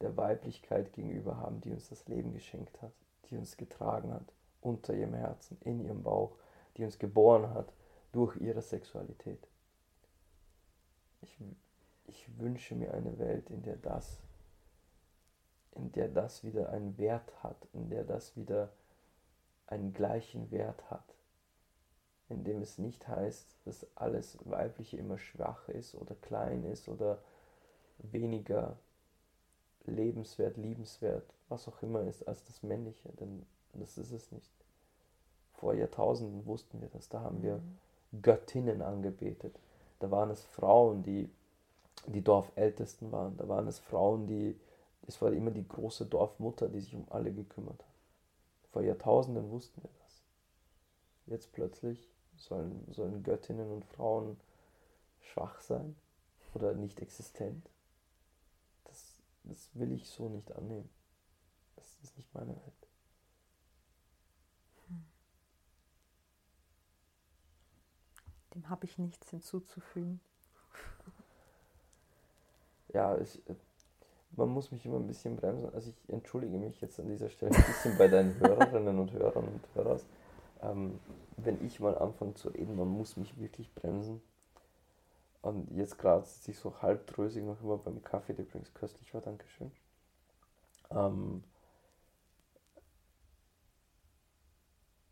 der Weiblichkeit gegenüber haben, die uns das Leben geschenkt hat, die uns getragen hat, unter ihrem Herzen, in ihrem Bauch, die uns geboren hat durch ihre Sexualität. Ich, ich wünsche mir eine Welt, in der das, in der das wieder einen Wert hat, in der das wieder einen gleichen Wert hat, in dem es nicht heißt, dass alles Weibliche immer schwach ist oder klein ist oder weniger lebenswert, liebenswert, was auch immer ist, als das Männliche. Denn das ist es nicht. Vor Jahrtausenden wussten wir das. Da haben wir mhm. Göttinnen angebetet. Da waren es Frauen, die die Dorfältesten waren. Da waren es Frauen, die, es war immer die große Dorfmutter, die sich um alle gekümmert hat. Vor Jahrtausenden wussten wir das. Jetzt plötzlich sollen, sollen Göttinnen und Frauen schwach sein oder nicht existent. Das, will ich so nicht annehmen. Das ist nicht meine Welt. Dem habe ich nichts hinzuzufügen. Ja, ich, man muss mich immer ein bisschen bremsen. Also ich entschuldige mich jetzt an dieser Stelle ein bisschen bei deinen Hörerinnen und Hörern und Hörers. Ähm, wenn ich mal anfange zu reden, man muss mich wirklich bremsen. Und jetzt gerade sitze ich so halbdrösig noch immer beim Kaffee, der übrigens köstlich war, Dankeschön. Ähm,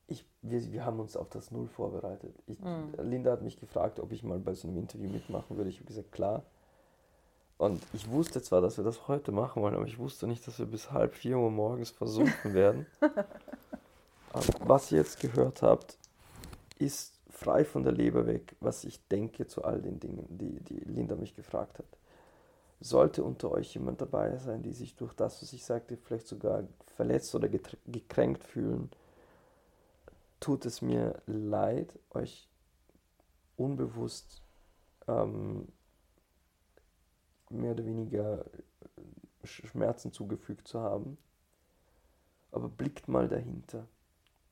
ich, wir, wir haben uns auf das Null vorbereitet. Ich, mhm. Linda hat mich gefragt, ob ich mal bei so einem Interview mitmachen würde. Ich habe gesagt, klar. Und ich wusste zwar, dass wir das heute machen wollen, aber ich wusste nicht, dass wir bis halb vier Uhr morgens versuchen werden. was ihr jetzt gehört habt, ist frei von der Leber weg, was ich denke zu all den Dingen, die, die Linda mich gefragt hat. Sollte unter euch jemand dabei sein, die sich durch das, was ich sagte, vielleicht sogar verletzt oder gekränkt fühlen, tut es mir leid, euch unbewusst ähm, mehr oder weniger Schmerzen zugefügt zu haben. Aber blickt mal dahinter.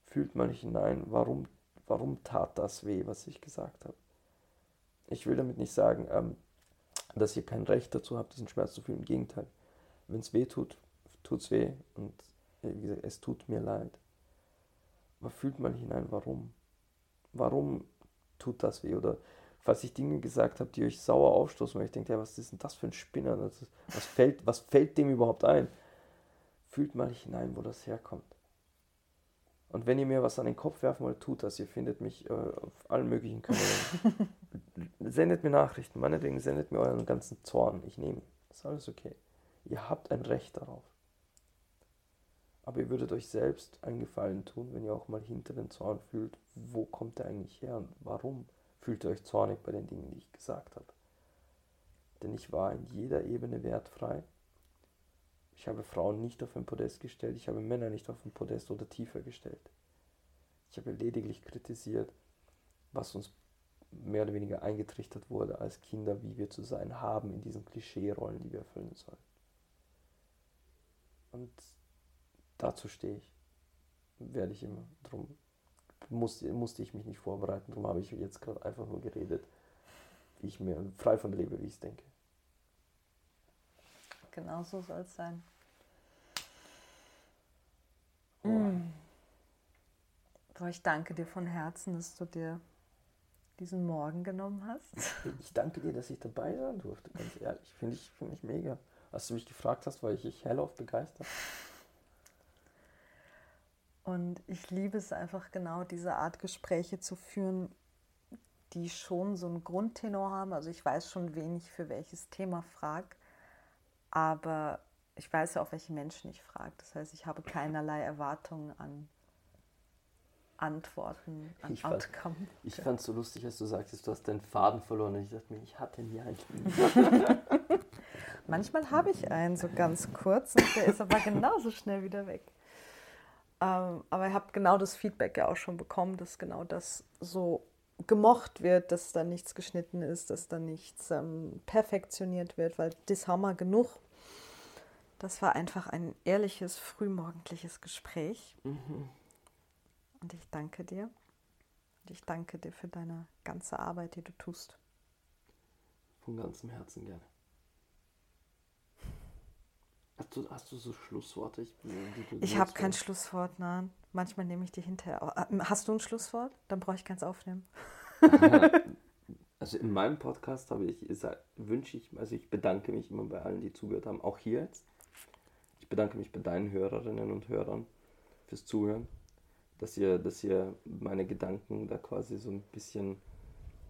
Fühlt mal hinein, warum, warum tat das weh, was ich gesagt habe. Ich will damit nicht sagen, ähm, dass ihr kein Recht dazu habt, diesen Schmerz zu fühlen. Im Gegenteil. Wenn es weh tut, tut es weh. Und wie gesagt, es tut mir leid. Aber fühlt mal hinein, warum. Warum tut das weh? Oder falls ich Dinge gesagt habe, die euch sauer aufstoßen, weil ich denke, ja, was ist denn das für ein Spinner? Was, fällt, was fällt dem überhaupt ein? Fühlt mal hinein, wo das herkommt. Und wenn ihr mir was an den Kopf werfen wollt, tut das. Ihr findet mich äh, auf allen möglichen Kanälen. sendet mir Nachrichten, meinetwegen sendet mir euren ganzen Zorn. Ich nehme. Ist alles okay. Ihr habt ein Recht darauf. Aber ihr würdet euch selbst einen Gefallen tun, wenn ihr auch mal hinter den Zorn fühlt, wo kommt der eigentlich her und warum fühlt ihr euch zornig bei den Dingen, die ich gesagt habe. Denn ich war in jeder Ebene wertfrei. Ich habe Frauen nicht auf ein Podest gestellt, ich habe Männer nicht auf ein Podest oder tiefer gestellt. Ich habe lediglich kritisiert, was uns mehr oder weniger eingetrichtert wurde als Kinder, wie wir zu sein haben in diesen Klischee-Rollen, die wir erfüllen sollen. Und dazu stehe ich. Werde ich immer. Drum musste, musste ich mich nicht vorbereiten. Darum habe ich jetzt gerade einfach nur geredet, wie ich mir frei von lebe, wie ich es denke. Genau so soll es sein. Oh. Mm. ich danke dir von Herzen, dass du dir diesen Morgen genommen hast. Ich danke dir, dass ich dabei sein durfte, ganz ehrlich. Finde ich, find ich mega. Als du mich gefragt hast, war ich, ich hellauf begeistert. Und ich liebe es einfach genau, diese Art Gespräche zu führen, die schon so einen Grundtenor haben. Also ich weiß schon, wen ich für welches Thema frage, aber ich weiß ja auch, welche Menschen ich frage. Das heißt, ich habe keinerlei Erwartungen an Antworten, an ich fand, Outcome. Ich fand es so lustig, als du sagtest, du hast deinen Faden verloren. Und ich dachte mir, ich hatte nie einen. Manchmal habe ich einen so ganz kurz und der ist aber genauso schnell wieder weg. Ähm, aber ihr habt genau das Feedback ja auch schon bekommen, dass genau das so gemocht wird, dass da nichts geschnitten ist, dass da nichts ähm, perfektioniert wird, weil das haben wir genug. Das war einfach ein ehrliches, frühmorgendliches Gespräch. Mhm. Und ich danke dir. Und ich danke dir für deine ganze Arbeit, die du tust. Von ganzem Herzen gerne. Hast du, hast du so Schlussworte? Ich, ich habe kein Schlusswort, nein. Manchmal nehme ich die hinterher. Ähm, hast du ein Schlusswort? Dann brauche ich keins aufnehmen. also in meinem Podcast habe ich wünsche ich, also ich bedanke mich immer bei allen, die zugehört haben, auch hier jetzt. Ich bedanke mich bei deinen Hörerinnen und Hörern fürs Zuhören, dass ihr, dass ihr meine Gedanken da quasi so ein bisschen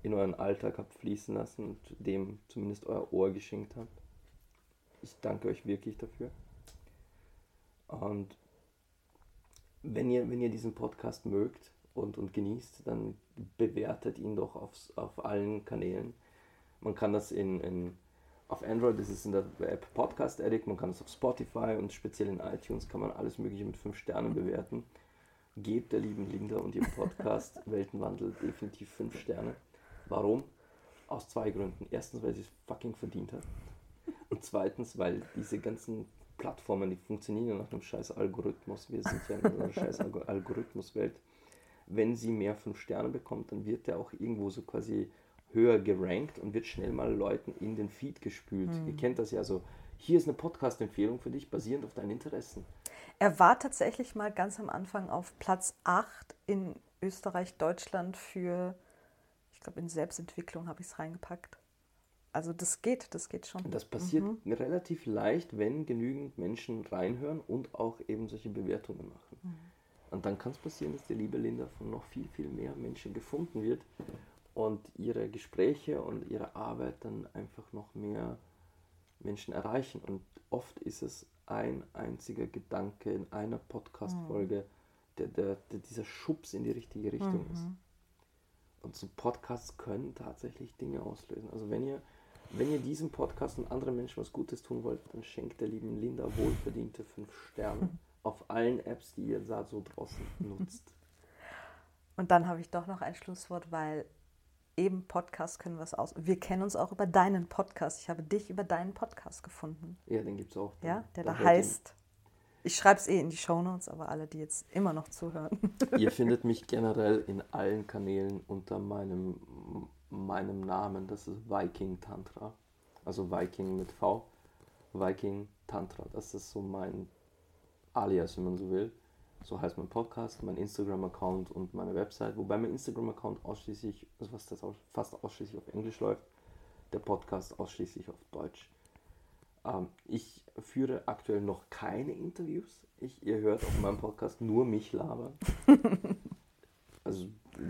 in euren Alltag habt fließen lassen und dem zumindest euer Ohr geschenkt habt. Ich danke euch wirklich dafür. Und wenn ihr, wenn ihr diesen Podcast mögt und, und genießt, dann bewertet ihn doch auf, auf allen Kanälen. Man kann das in, in auf Android ist es in der App Podcast Addict, man kann es auf Spotify und speziell in iTunes kann man alles Mögliche mit 5 Sternen bewerten. Gebt der lieben Linda und ihrem Podcast Weltenwandel definitiv 5 Sterne. Warum? Aus zwei Gründen. Erstens, weil sie es fucking verdient hat. Und zweitens, weil diese ganzen Plattformen, die funktionieren ja nach einem scheiß Algorithmus. Wir sind ja in einer scheiß Algorithmuswelt. Wenn sie mehr 5 Sterne bekommt, dann wird der auch irgendwo so quasi höher gerankt und wird schnell mal Leuten in den Feed gespült. Mhm. Ihr kennt das ja so. Hier ist eine Podcast-Empfehlung für dich, basierend auf deinen Interessen. Er war tatsächlich mal ganz am Anfang auf Platz 8 in Österreich, Deutschland für, ich glaube, in Selbstentwicklung habe ich es reingepackt. Also das geht, das geht schon. Das passiert mhm. relativ leicht, wenn genügend Menschen reinhören und auch eben solche Bewertungen machen. Mhm. Und dann kann es passieren, dass die liebe Linda von noch viel, viel mehr Menschen gefunden wird und ihre Gespräche und ihre Arbeit dann einfach noch mehr Menschen erreichen. Und oft ist es ein einziger Gedanke in einer Podcast-Folge, mhm. der, der, der, dieser Schubs in die richtige Richtung mhm. ist. Und so Podcasts können tatsächlich Dinge auslösen. Also wenn ihr, wenn ihr diesem Podcast und anderen Menschen was Gutes tun wollt, dann schenkt der lieben Linda wohlverdiente fünf Sterne auf allen Apps, die ihr da so draußen nutzt. Und dann habe ich doch noch ein Schlusswort, weil eben Podcast können wir es aus. Wir kennen uns auch über deinen Podcast. Ich habe dich über deinen Podcast gefunden. Ja, den gibt es auch. Ja, der da heißt. Ich schreibe es eh in die Shownotes, aber alle, die jetzt immer noch zuhören. Ihr findet mich generell in allen Kanälen unter meinem, meinem Namen. Das ist Viking Tantra. Also Viking mit V. Viking Tantra. Das ist so mein Alias, wenn man so will. So heißt mein Podcast, mein Instagram-Account und meine Website. Wobei mein Instagram-Account ausschließlich, also was das fast ausschließlich auf Englisch läuft, der Podcast ausschließlich auf Deutsch. Ähm, ich führe aktuell noch keine Interviews. Ich, ihr hört auf meinem Podcast nur mich labern.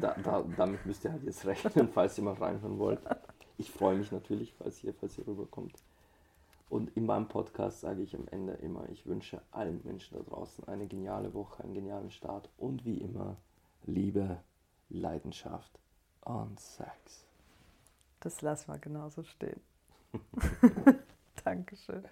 da, da, damit müsst ihr halt jetzt rechnen, falls ihr mal reinhören wollt. Ich freue mich natürlich, falls ihr, falls ihr rüberkommt. Und in meinem Podcast sage ich am Ende immer, ich wünsche allen Menschen da draußen eine geniale Woche, einen genialen Start und wie immer Liebe, Leidenschaft und Sex. Das lassen wir genauso stehen. Dankeschön.